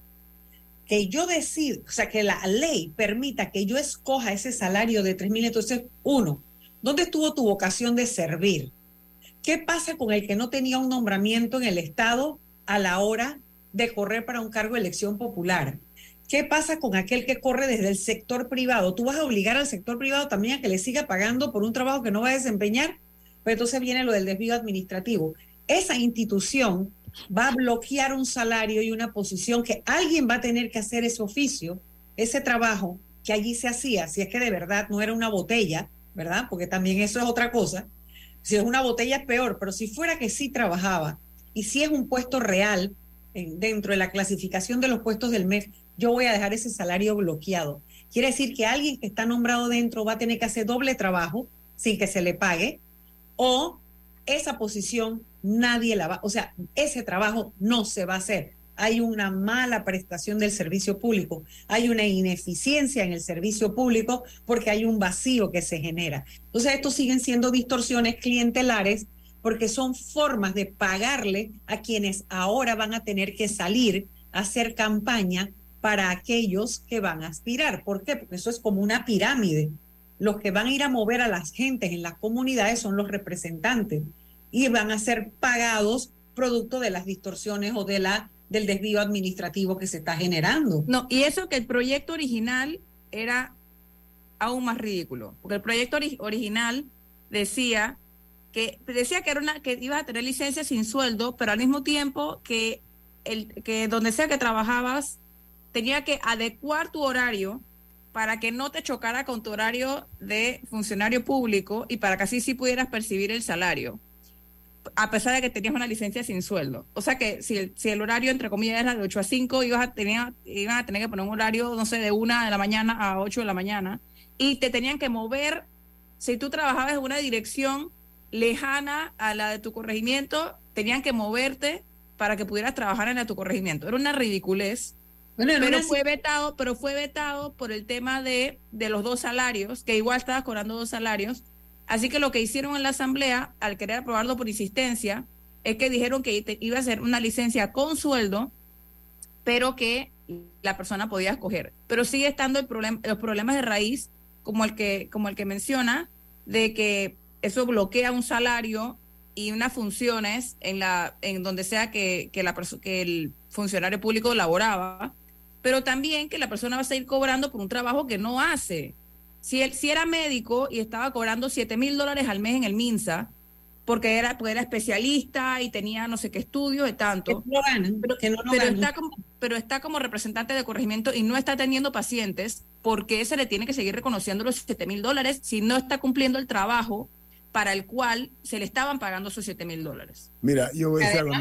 [SPEAKER 7] que yo decido, o sea, que la ley permita que yo escoja ese salario de 3 mil, entonces, uno, ¿dónde estuvo tu vocación de servir? ¿Qué pasa con el que no tenía un nombramiento en el Estado a la hora de correr para un cargo de elección popular? ¿Qué pasa con aquel que corre desde el sector privado? ¿Tú vas a obligar al sector privado también a que le siga pagando por un trabajo que no va a desempeñar? Pues entonces viene lo del desvío administrativo. Esa institución va a bloquear un salario y una posición que alguien va a tener que hacer ese oficio, ese trabajo que allí se hacía, si es que de verdad no era una botella, ¿verdad? Porque también eso es otra cosa. Si es una botella es peor, pero si fuera que sí trabajaba y si es un puesto real dentro de la clasificación de los puestos del mes, yo voy a dejar ese salario bloqueado. Quiere decir que alguien que está nombrado dentro va a tener que hacer doble trabajo sin que se le pague o esa posición nadie la va, o sea, ese trabajo no se va a hacer. Hay una mala prestación del servicio público, hay una ineficiencia en el servicio público porque hay un vacío que se genera. Entonces, estos siguen siendo distorsiones clientelares porque son formas de pagarle a quienes ahora van a tener que salir a hacer campaña para aquellos que van a aspirar. ¿Por qué? Porque eso es como una pirámide. Los que van a ir a mover a las gentes en las comunidades son los representantes y van a ser pagados producto de las distorsiones o de la del desvío administrativo que se está generando.
[SPEAKER 5] No, y eso que el proyecto original era aún más ridículo, porque el proyecto original decía que decía que era una que ibas a tener licencia sin sueldo, pero al mismo tiempo que el que donde sea que trabajabas tenía que adecuar tu horario para que no te chocara con tu horario de funcionario público y para que así sí pudieras percibir el salario a pesar de que tenías una licencia sin sueldo. O sea que si el, si el horario, entre comillas, era de 8 a 5, ibas a, tener, iban a tener que poner un horario, no sé, de 1 de la mañana a 8 de la mañana, y te tenían que mover, si tú trabajabas en una dirección lejana a la de tu corregimiento, tenían que moverte para que pudieras trabajar en la de tu corregimiento. Era una ridiculez. pero fue vetado, pero fue vetado por el tema de, de los dos salarios, que igual estabas cobrando dos salarios, Así que lo que hicieron en la Asamblea, al querer aprobarlo por insistencia, es que dijeron que iba a ser una licencia con sueldo, pero que la persona podía escoger. Pero sigue estando el problema, los problemas de raíz, como el que, como el que menciona, de que eso bloquea un salario y unas funciones en la, en donde sea que, que la que el funcionario público laboraba, pero también que la persona va a seguir cobrando por un trabajo que no hace. Si, él, si era médico y estaba cobrando 7 mil dólares al mes en el MINSA, porque era, porque era especialista y tenía no sé qué estudios de tanto. pero, está como, pero está como representante de corregimiento y no está teniendo pacientes, porque se le tiene que seguir reconociendo los 7 mil dólares si no está cumpliendo el trabajo para el cual se le estaban pagando esos 7 mil dólares?
[SPEAKER 3] Mira, yo voy a decir algo.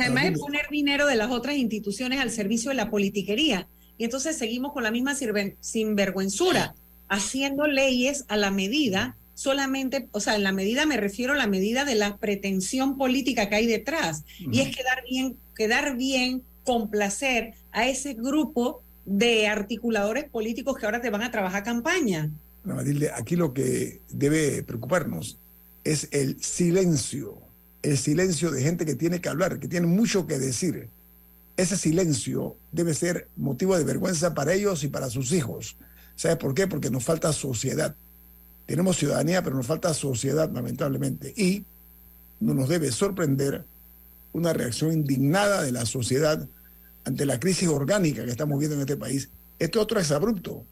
[SPEAKER 7] Además de poner dinero de las otras instituciones al servicio de la politiquería. Y entonces seguimos con la misma sinvergüenzura haciendo leyes a la medida solamente, o sea, en la medida me refiero a la medida de la pretensión política que hay detrás. Y es quedar bien, quedar bien, complacer a ese grupo de articuladores políticos que ahora te van a trabajar campaña.
[SPEAKER 3] Matilde, aquí lo que debe preocuparnos es el silencio, el silencio de gente que tiene que hablar, que tiene mucho que decir. Ese silencio debe ser motivo de vergüenza para ellos y para sus hijos. ¿Sabes por qué? Porque nos falta sociedad. Tenemos ciudadanía, pero nos falta sociedad, lamentablemente. Y no nos debe sorprender una reacción indignada de la sociedad ante la crisis orgánica que estamos viendo en este país. Esto es otro exabrupto.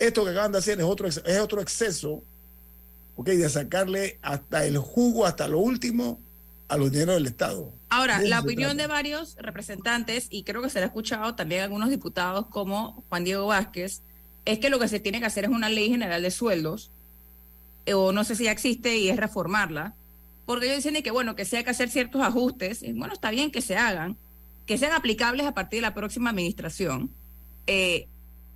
[SPEAKER 3] Esto que acaban de hacer es otro, es otro exceso, ¿ok? De sacarle hasta el jugo, hasta lo último, a los dineros del Estado.
[SPEAKER 5] Ahora, la opinión de varios representantes, y creo que se la ha escuchado también algunos diputados como Juan Diego Vázquez, es que lo que se tiene que hacer es una ley general de sueldos, eh, o no sé si ya existe y es reformarla, porque ellos dicen que, bueno, que se hay que hacer ciertos ajustes, y bueno, está bien que se hagan, que sean aplicables a partir de la próxima administración, eh,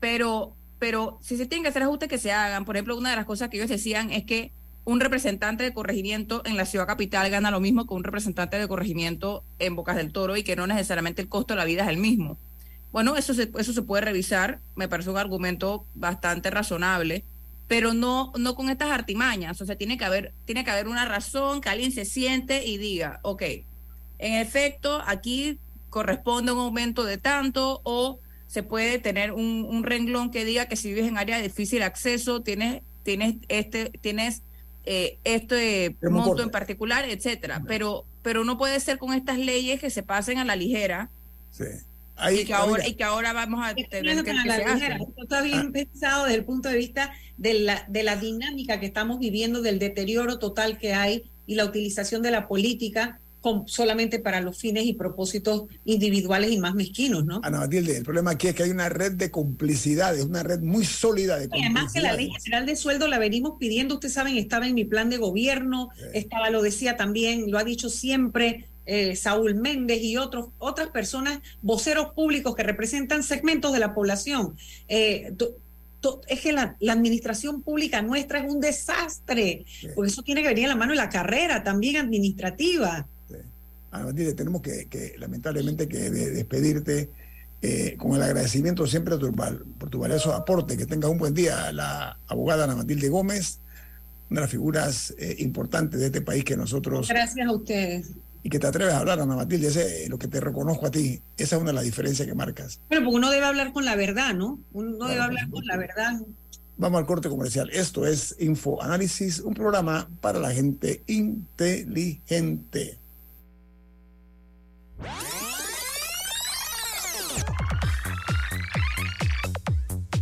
[SPEAKER 5] pero, pero si se tienen que hacer ajustes, que se hagan. Por ejemplo, una de las cosas que ellos decían es que un representante de corregimiento en la ciudad capital gana lo mismo que un representante de corregimiento en Bocas del Toro y que no necesariamente el costo de la vida es el mismo. Bueno, eso se, eso se puede revisar, me parece un argumento bastante razonable, pero no, no con estas artimañas. O sea, tiene que haber, tiene que haber una razón que alguien se siente y diga, ok, en efecto, aquí corresponde un aumento de tanto, o se puede tener un, renglón que diga que si vives en área de difícil acceso, tienes, tienes este, tienes eh, este monto en particular, etcétera. Pero, pero no puede ser con estas leyes que se pasen a la ligera. Sí y, que ahora, y que ahora vamos a tener que,
[SPEAKER 7] Esto está bien ah. pensado desde el punto de vista de la, de la dinámica que estamos viviendo, del deterioro total que hay y la utilización de la política solamente para los fines y propósitos individuales y más mezquinos, ¿no?
[SPEAKER 3] Ana Matilde, el problema aquí es que hay una red de complicidades, una red muy sólida de complicidades.
[SPEAKER 7] Además que la ley general de sueldo la venimos pidiendo, ustedes saben, estaba en mi plan de gobierno, estaba, lo decía también, lo ha dicho siempre eh, Saúl Méndez y otros, otras personas, voceros públicos que representan segmentos de la población. Eh, es que la, administración pública nuestra es un desastre, porque eso tiene que venir a la mano de la carrera también administrativa.
[SPEAKER 3] Ana Matilde, tenemos que, lamentablemente que despedirte eh, con el agradecimiento siempre por tu valioso aporte. Que tenga un buen día la abogada Ana Matilde Gómez, una de las figuras eh, importantes de este país que nosotros...
[SPEAKER 7] Gracias a ustedes.
[SPEAKER 3] Y que te atreves a hablar, Ana Matilde, ese, lo que te reconozco a ti, esa es una de las diferencias que marcas.
[SPEAKER 7] Pero porque uno debe hablar con la verdad, ¿no? Uno debe hablar con la verdad.
[SPEAKER 3] Vamos al corte comercial. Esto es Info Análisis, un programa para la gente inteligente.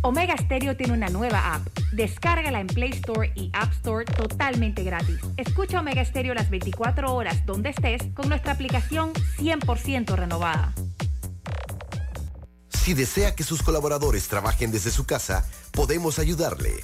[SPEAKER 8] Omega Stereo tiene una nueva app. Descárgala en Play Store y App Store totalmente gratis. Escucha Omega Stereo las 24 horas donde estés con nuestra aplicación 100% renovada.
[SPEAKER 9] Si desea que sus colaboradores trabajen desde su casa, podemos ayudarle.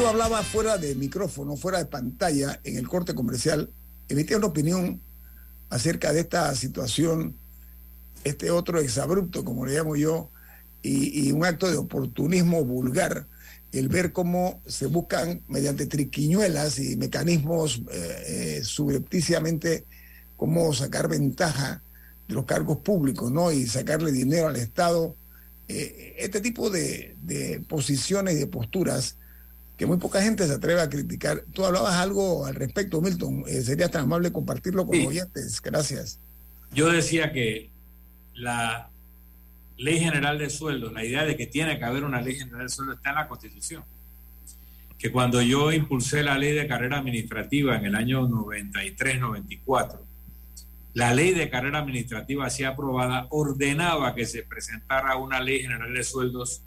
[SPEAKER 3] Tú hablabas fuera de micrófono, fuera de pantalla, en el corte comercial, emitías una opinión acerca de esta situación, este otro exabrupto, como le llamo yo, y, un acto de oportunismo vulgar, el ver cómo se buscan mediante triquiñuelas y mecanismos eh, eh, subrepticiamente cómo sacar ventaja de los cargos públicos, ¿no? Y sacarle dinero al Estado. Eh, este tipo de, de posiciones y de posturas que muy poca gente se atreve a criticar. Tú hablabas algo al respecto, Milton. Eh, sería tan amable compartirlo con los oyentes. Gracias.
[SPEAKER 4] Yo decía que la ley general de sueldos, la idea de que tiene que haber una ley general de sueldos está en la Constitución. Que cuando yo impulsé la ley de carrera administrativa en el año 93-94, la ley de carrera administrativa así aprobada ordenaba que se presentara una ley general de sueldos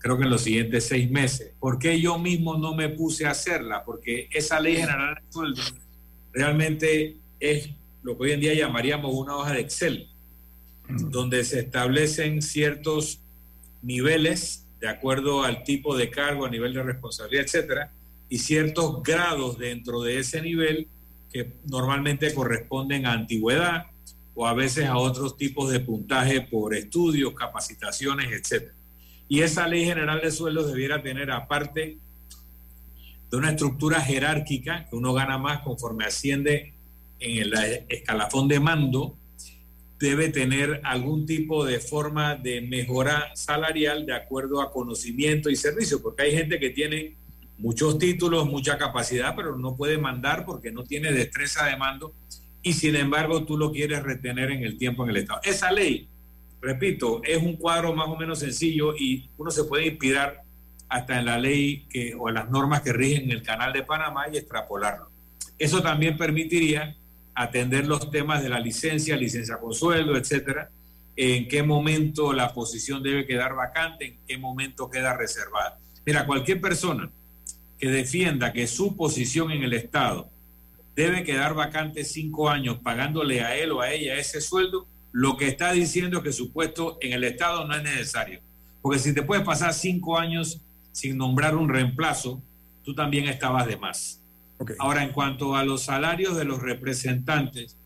[SPEAKER 4] creo que en los siguientes seis meses. ¿Por qué yo mismo no me puse a hacerla? Porque esa ley general de sueldos realmente es lo que hoy en día llamaríamos una hoja de Excel, mm. donde se establecen ciertos niveles de acuerdo al tipo de cargo, a nivel de responsabilidad, etcétera, y ciertos grados dentro de ese nivel que normalmente corresponden a antigüedad o a veces a otros tipos de puntaje por estudios, capacitaciones, etcétera. Y esa ley general de sueldos debiera tener, aparte de una estructura jerárquica, que uno gana más conforme asciende en el escalafón de mando, debe tener algún tipo de forma de mejora salarial de acuerdo a conocimiento y servicio, porque hay gente que tiene muchos títulos, mucha capacidad, pero no puede mandar porque no tiene destreza de mando y sin embargo tú lo quieres retener en el tiempo en el Estado. Esa ley repito, es un cuadro más o menos sencillo y uno se puede inspirar hasta en la ley o en las normas que rigen el canal de Panamá y extrapolarlo. Eso también permitiría atender los temas de la licencia, licencia con sueldo, etcétera, en qué momento la posición debe quedar vacante, en qué momento queda reservada. Mira, cualquier persona que defienda que su posición en el Estado debe quedar vacante cinco años pagándole a él o a ella ese sueldo, lo que está diciendo es que su puesto en el Estado no es necesario. Porque si te puedes pasar cinco años sin nombrar un reemplazo, tú también estabas de más. Ahora, en cuanto a los salarios de los representantes,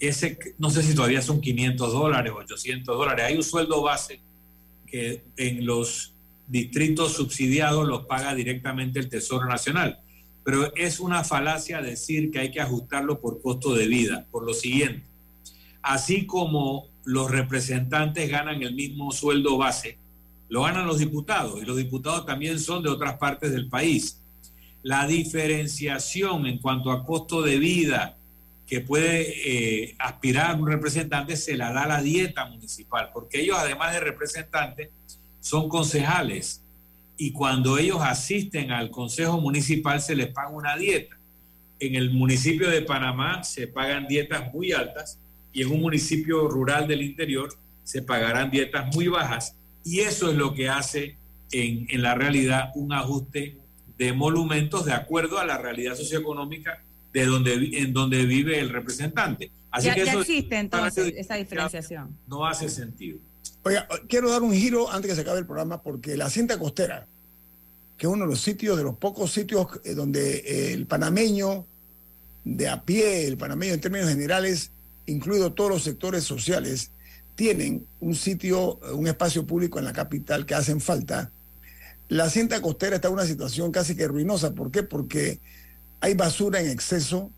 [SPEAKER 4] ese, no sé si todavía son 500 dólares, 800 dólares. Hay un sueldo base que en los distritos subsidiados los paga directamente el Tesoro Nacional. Pero es una falacia decir que hay que ajustarlo por costo de vida, por lo siguiente. Así como los representantes ganan el mismo sueldo base, lo ganan los diputados y los diputados también son de otras partes del país. La diferenciación en cuanto a costo de vida que puede eh, aspirar un representante se la da la dieta municipal, porque ellos además de representantes son concejales y cuando ellos asisten al consejo municipal se les paga una dieta. En el municipio de Panamá se pagan dietas muy altas y en un municipio rural del interior se pagarán dietas muy bajas y eso es lo que hace en, en la realidad un ajuste de monumentos de acuerdo a la realidad socioeconómica de donde, en donde vive el representante. Así que eso
[SPEAKER 5] existe entonces esa diferenciación.
[SPEAKER 4] No hace sentido.
[SPEAKER 3] Oiga, quiero dar un giro antes que se acabe el programa porque la cinta costera, que es uno de los sitios, de los pocos sitios eh, donde eh, el panameño de a pie, el panameño en términos generales, incluido todos los sectores sociales, tienen un sitio, un espacio público en la capital que hacen falta. La cinta costera está en una situación casi que ruinosa. ¿Por qué? Porque hay basura en exceso,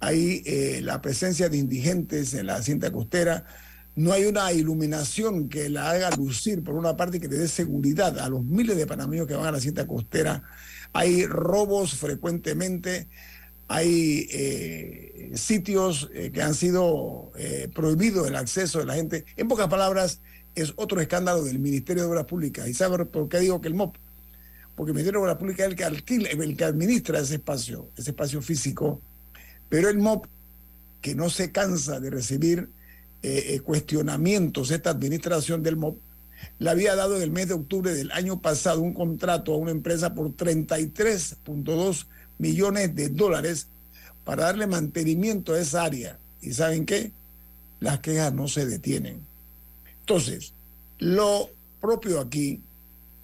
[SPEAKER 3] hay eh, la presencia de indigentes en la cinta costera, no hay una iluminación que la haga lucir por una parte y que le dé seguridad a los miles de panameños que van a la cinta costera. Hay robos frecuentemente, hay eh, sitios eh, que han sido prohibidos el acceso de la gente. En pocas palabras, es otro escándalo del Ministerio de Obras Públicas. ¿Y sabe por qué digo que el MOP? porque el Ministerio de Obras Públicas es el que el que administra ese espacio, ese espacio físico, pero el MOP, que no se cansa de recibir eh, eh, cuestionamientos, esta administración del MOP, le había dado en el mes de octubre del año pasado un contrato a una empresa por 33.2 millones de dólares para darle mantenimiento a esa área. ¿Y saben qué? Las quejas no se detienen. Entonces, lo propio aquí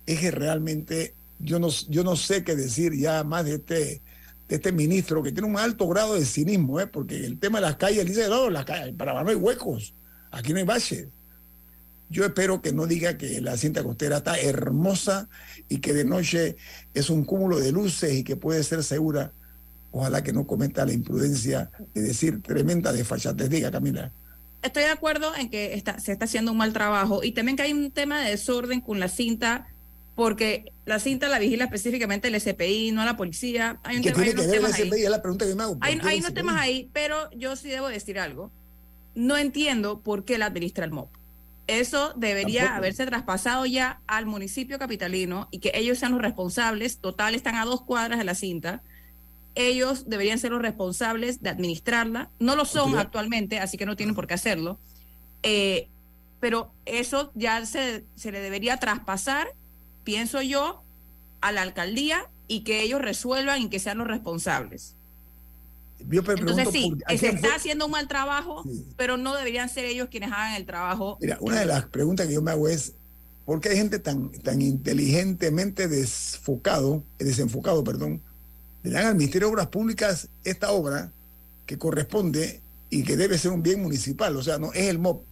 [SPEAKER 3] es que realmente yo no, yo no sé qué decir ya más de este, este ministro que tiene un alto grado de cinismo, ¿eh? porque el tema de las calles, dice, no, las calles, para no hay huecos, aquí no hay baches. Yo espero que no diga que la cinta costera está hermosa y que de noche es un cúmulo de luces y que puede ser segura. Ojalá que no cometa la imprudencia de decir tremenda desfachatez. Diga, Camila.
[SPEAKER 5] Estoy de acuerdo en que está, se está haciendo un mal trabajo y también que hay un tema de desorden con la cinta porque la cinta la vigila específicamente el SPI, no la policía. Hay un
[SPEAKER 3] tema, tiene que ver el SPI? Es la pregunta que me hago.
[SPEAKER 5] Hay, hay unos temas ahí, pero yo sí debo decir algo. No entiendo por qué la administra el MOP. Eso debería haberse traspasado ya al municipio capitalino y que ellos sean los responsables. Total, están a dos cuadras de la cinta. Ellos deberían ser los responsables de administrarla. No lo son actualmente, así que no tienen por qué hacerlo. Eh, pero eso ya se, se le debería traspasar pienso yo, a la alcaldía y que ellos resuelvan y que sean los responsables. Entonces sí, se está haciendo un mal trabajo, pero no deberían ser ellos quienes hagan el trabajo.
[SPEAKER 3] Mira, una de las preguntas que yo me hago es, ¿por qué hay gente tan, tan inteligentemente desfocado, desenfocado, perdón, le dan al Ministerio de Obras Públicas esta obra que corresponde y que debe ser un bien municipal? O sea, no es el MOP,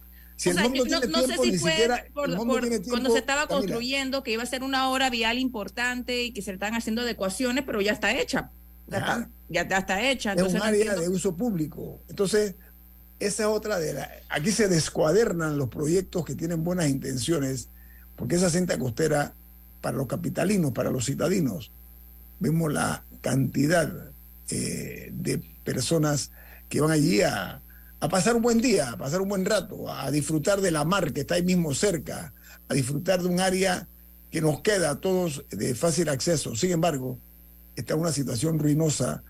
[SPEAKER 5] no, sé si fue cuando se estaba construyendo que iba a ser una obra vial importante y que se están haciendo adecuaciones, pero ya está hecha. Ya, está, hecha.
[SPEAKER 3] es un área de uso público. Entonces, esa es otra de la... Aquí se descuadernan los proyectos que tienen buenas intenciones, porque esa cinta costera, para los capitalinos, para los citadinos, vemos la cantidad eh, de personas que van allí a, a pasar un buen día, a pasar un buen rato, a disfrutar de la mar que está ahí mismo cerca, a disfrutar de un área que nos queda a todos de fácil acceso. Sin embargo, está en una situación ruinosa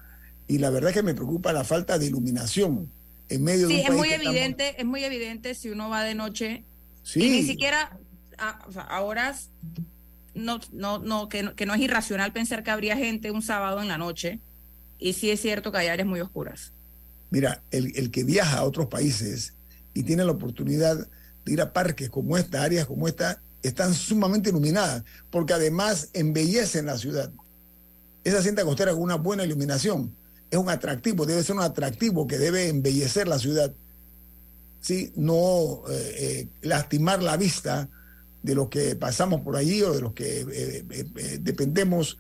[SPEAKER 3] y la verdad es que me preocupa la falta de iluminación en medio de un
[SPEAKER 5] es muy evidente, es muy evidente si uno va de noche y ni siquiera a, horas no, no, no, que, que no es irracional pensar que habría gente un sábado en la noche y sí es cierto que hay áreas muy oscuras.
[SPEAKER 3] Mira, el, que viaja a otros países y tiene la oportunidad de ir a parques como esta, áreas como esta, están sumamente iluminadas, porque además embellecen la ciudad. Esa cinta costera con una buena iluminación es un atractivo, debe ser un atractivo que debe embellecer la ciudad. ¿sí? no eh, lastimar la vista de los que pasamos por allí o de los que dependemos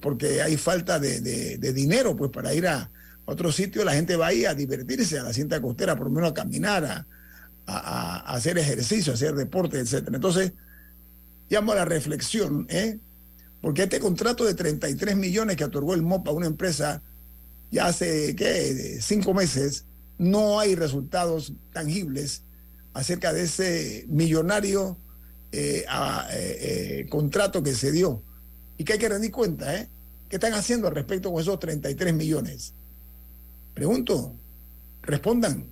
[SPEAKER 3] porque hay falta de, dinero pues para ir a, otro sitio, la gente va ahí a divertirse a la cinta costera, por lo menos a caminar, a, hacer ejercicio, a hacer deporte, etcétera. Entonces, llamo a la reflexión, ¿eh? Porque este contrato de 33 millones que otorgó el MOP a una empresa ya hace, ¿qué?, cinco meses, no hay resultados tangibles acerca de ese millonario eh, eh, eh, contrato que se dio. Y que hay que rendir cuenta, ¿eh? ¿Qué están haciendo al respecto con esos 33 millones? Pregunto, respondan.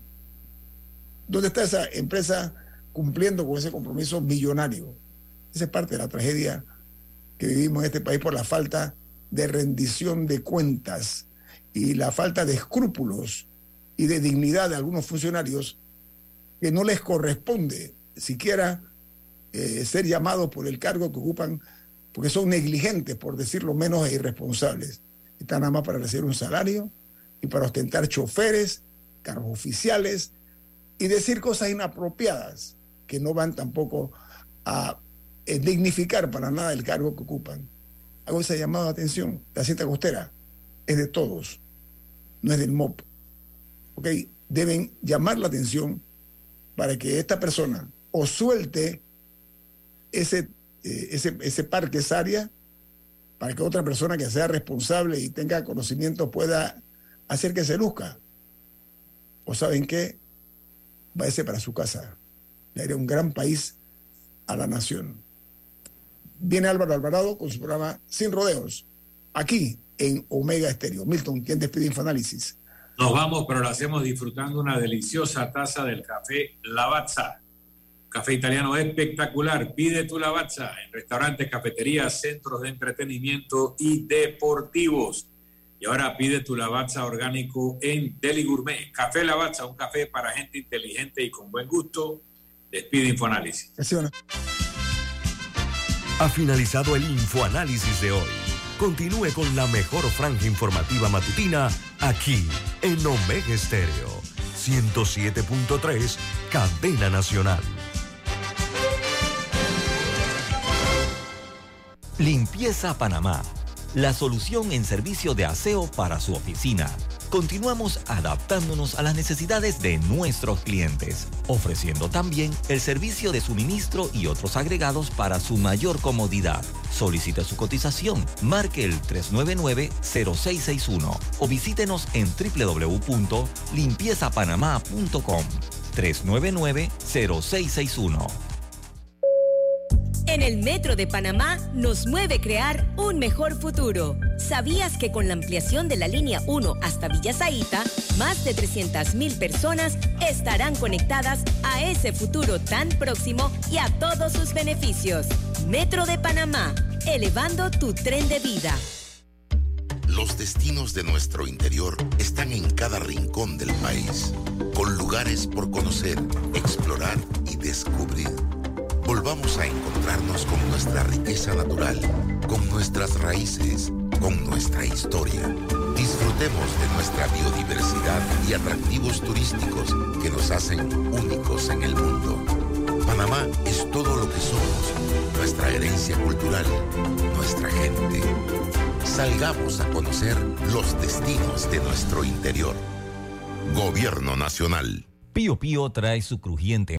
[SPEAKER 3] ¿Dónde está esa empresa cumpliendo con ese compromiso millonario? Esa es parte de la tragedia que vivimos en este país por la falta de rendición de cuentas y la falta de escrúpulos y de dignidad de algunos funcionarios que no les corresponde siquiera eh, ser llamados por el cargo que ocupan porque son negligentes, por decirlo menos, e irresponsables. Están nada más para recibir un salario y para ostentar choferes, cargos oficiales y decir cosas inapropiadas que no van tampoco a dignificar para nada el cargo que ocupan. Hago esa llamada de atención. La cinta costera es de todos, no es del MOP. ¿Ok? Deben llamar la atención para que esta persona o suelte ese, eh, ese, ese parque, esa área, para que otra persona que sea responsable y tenga conocimiento pueda hacer que se luzca. ¿O saben qué? Váyase para su casa. Le haré un gran país a la nación. Viene Álvaro Alvarado con su programa Sin Rodeos, aquí en Omega Estéreo. Milton, ¿quién despide Infoanálisis?
[SPEAKER 4] Nos vamos, pero lo hacemos disfrutando una deliciosa taza del café Lavazza. Café italiano espectacular. Pide tu Lavazza en restaurantes, cafeterías, centros de entretenimiento y deportivos. Y ahora pide tu Lavazza orgánico en Deli Gourmet. Café Lavazza, un café para gente inteligente y con buen gusto. Despide Infoanálisis.
[SPEAKER 1] Ha finalizado el Infoanálisis de hoy. Continúe con la mejor franja informativa matutina aquí en Omega Estéreo 107.3, Cadena Nacional.
[SPEAKER 2] Limpieza Panamá la solución en servicio de aseo para su oficina. Continuamos adaptándonos a las necesidades de nuestros clientes, ofreciendo también el servicio de suministro y otros agregados para su mayor comodidad. Solicite su cotización, marque el 399-0661 o visítenos en www.limpiezapanamá.com. 399-0661.
[SPEAKER 10] En el Metro de Panamá nos mueve crear un mejor futuro. ¿Sabías que con la ampliación de la línea 1 hasta Villa Zaita, más de 300.000 personas estarán conectadas a ese futuro tan próximo y a todos sus beneficios? Metro de Panamá, elevando tu tren de vida.
[SPEAKER 11] Los destinos de nuestro interior están en cada rincón del país, con lugares por conocer, explorar y descubrir volvamos a encontrarnos con nuestra riqueza natural, con nuestras raíces, con nuestra historia. Disfrutemos de nuestra biodiversidad y atractivos turísticos que nos hacen únicos en el mundo. Panamá es todo lo que somos, nuestra herencia cultural, nuestra gente. Salgamos a conocer los destinos de nuestro interior. Gobierno Nacional.
[SPEAKER 2] Pío Pío trae su crujiente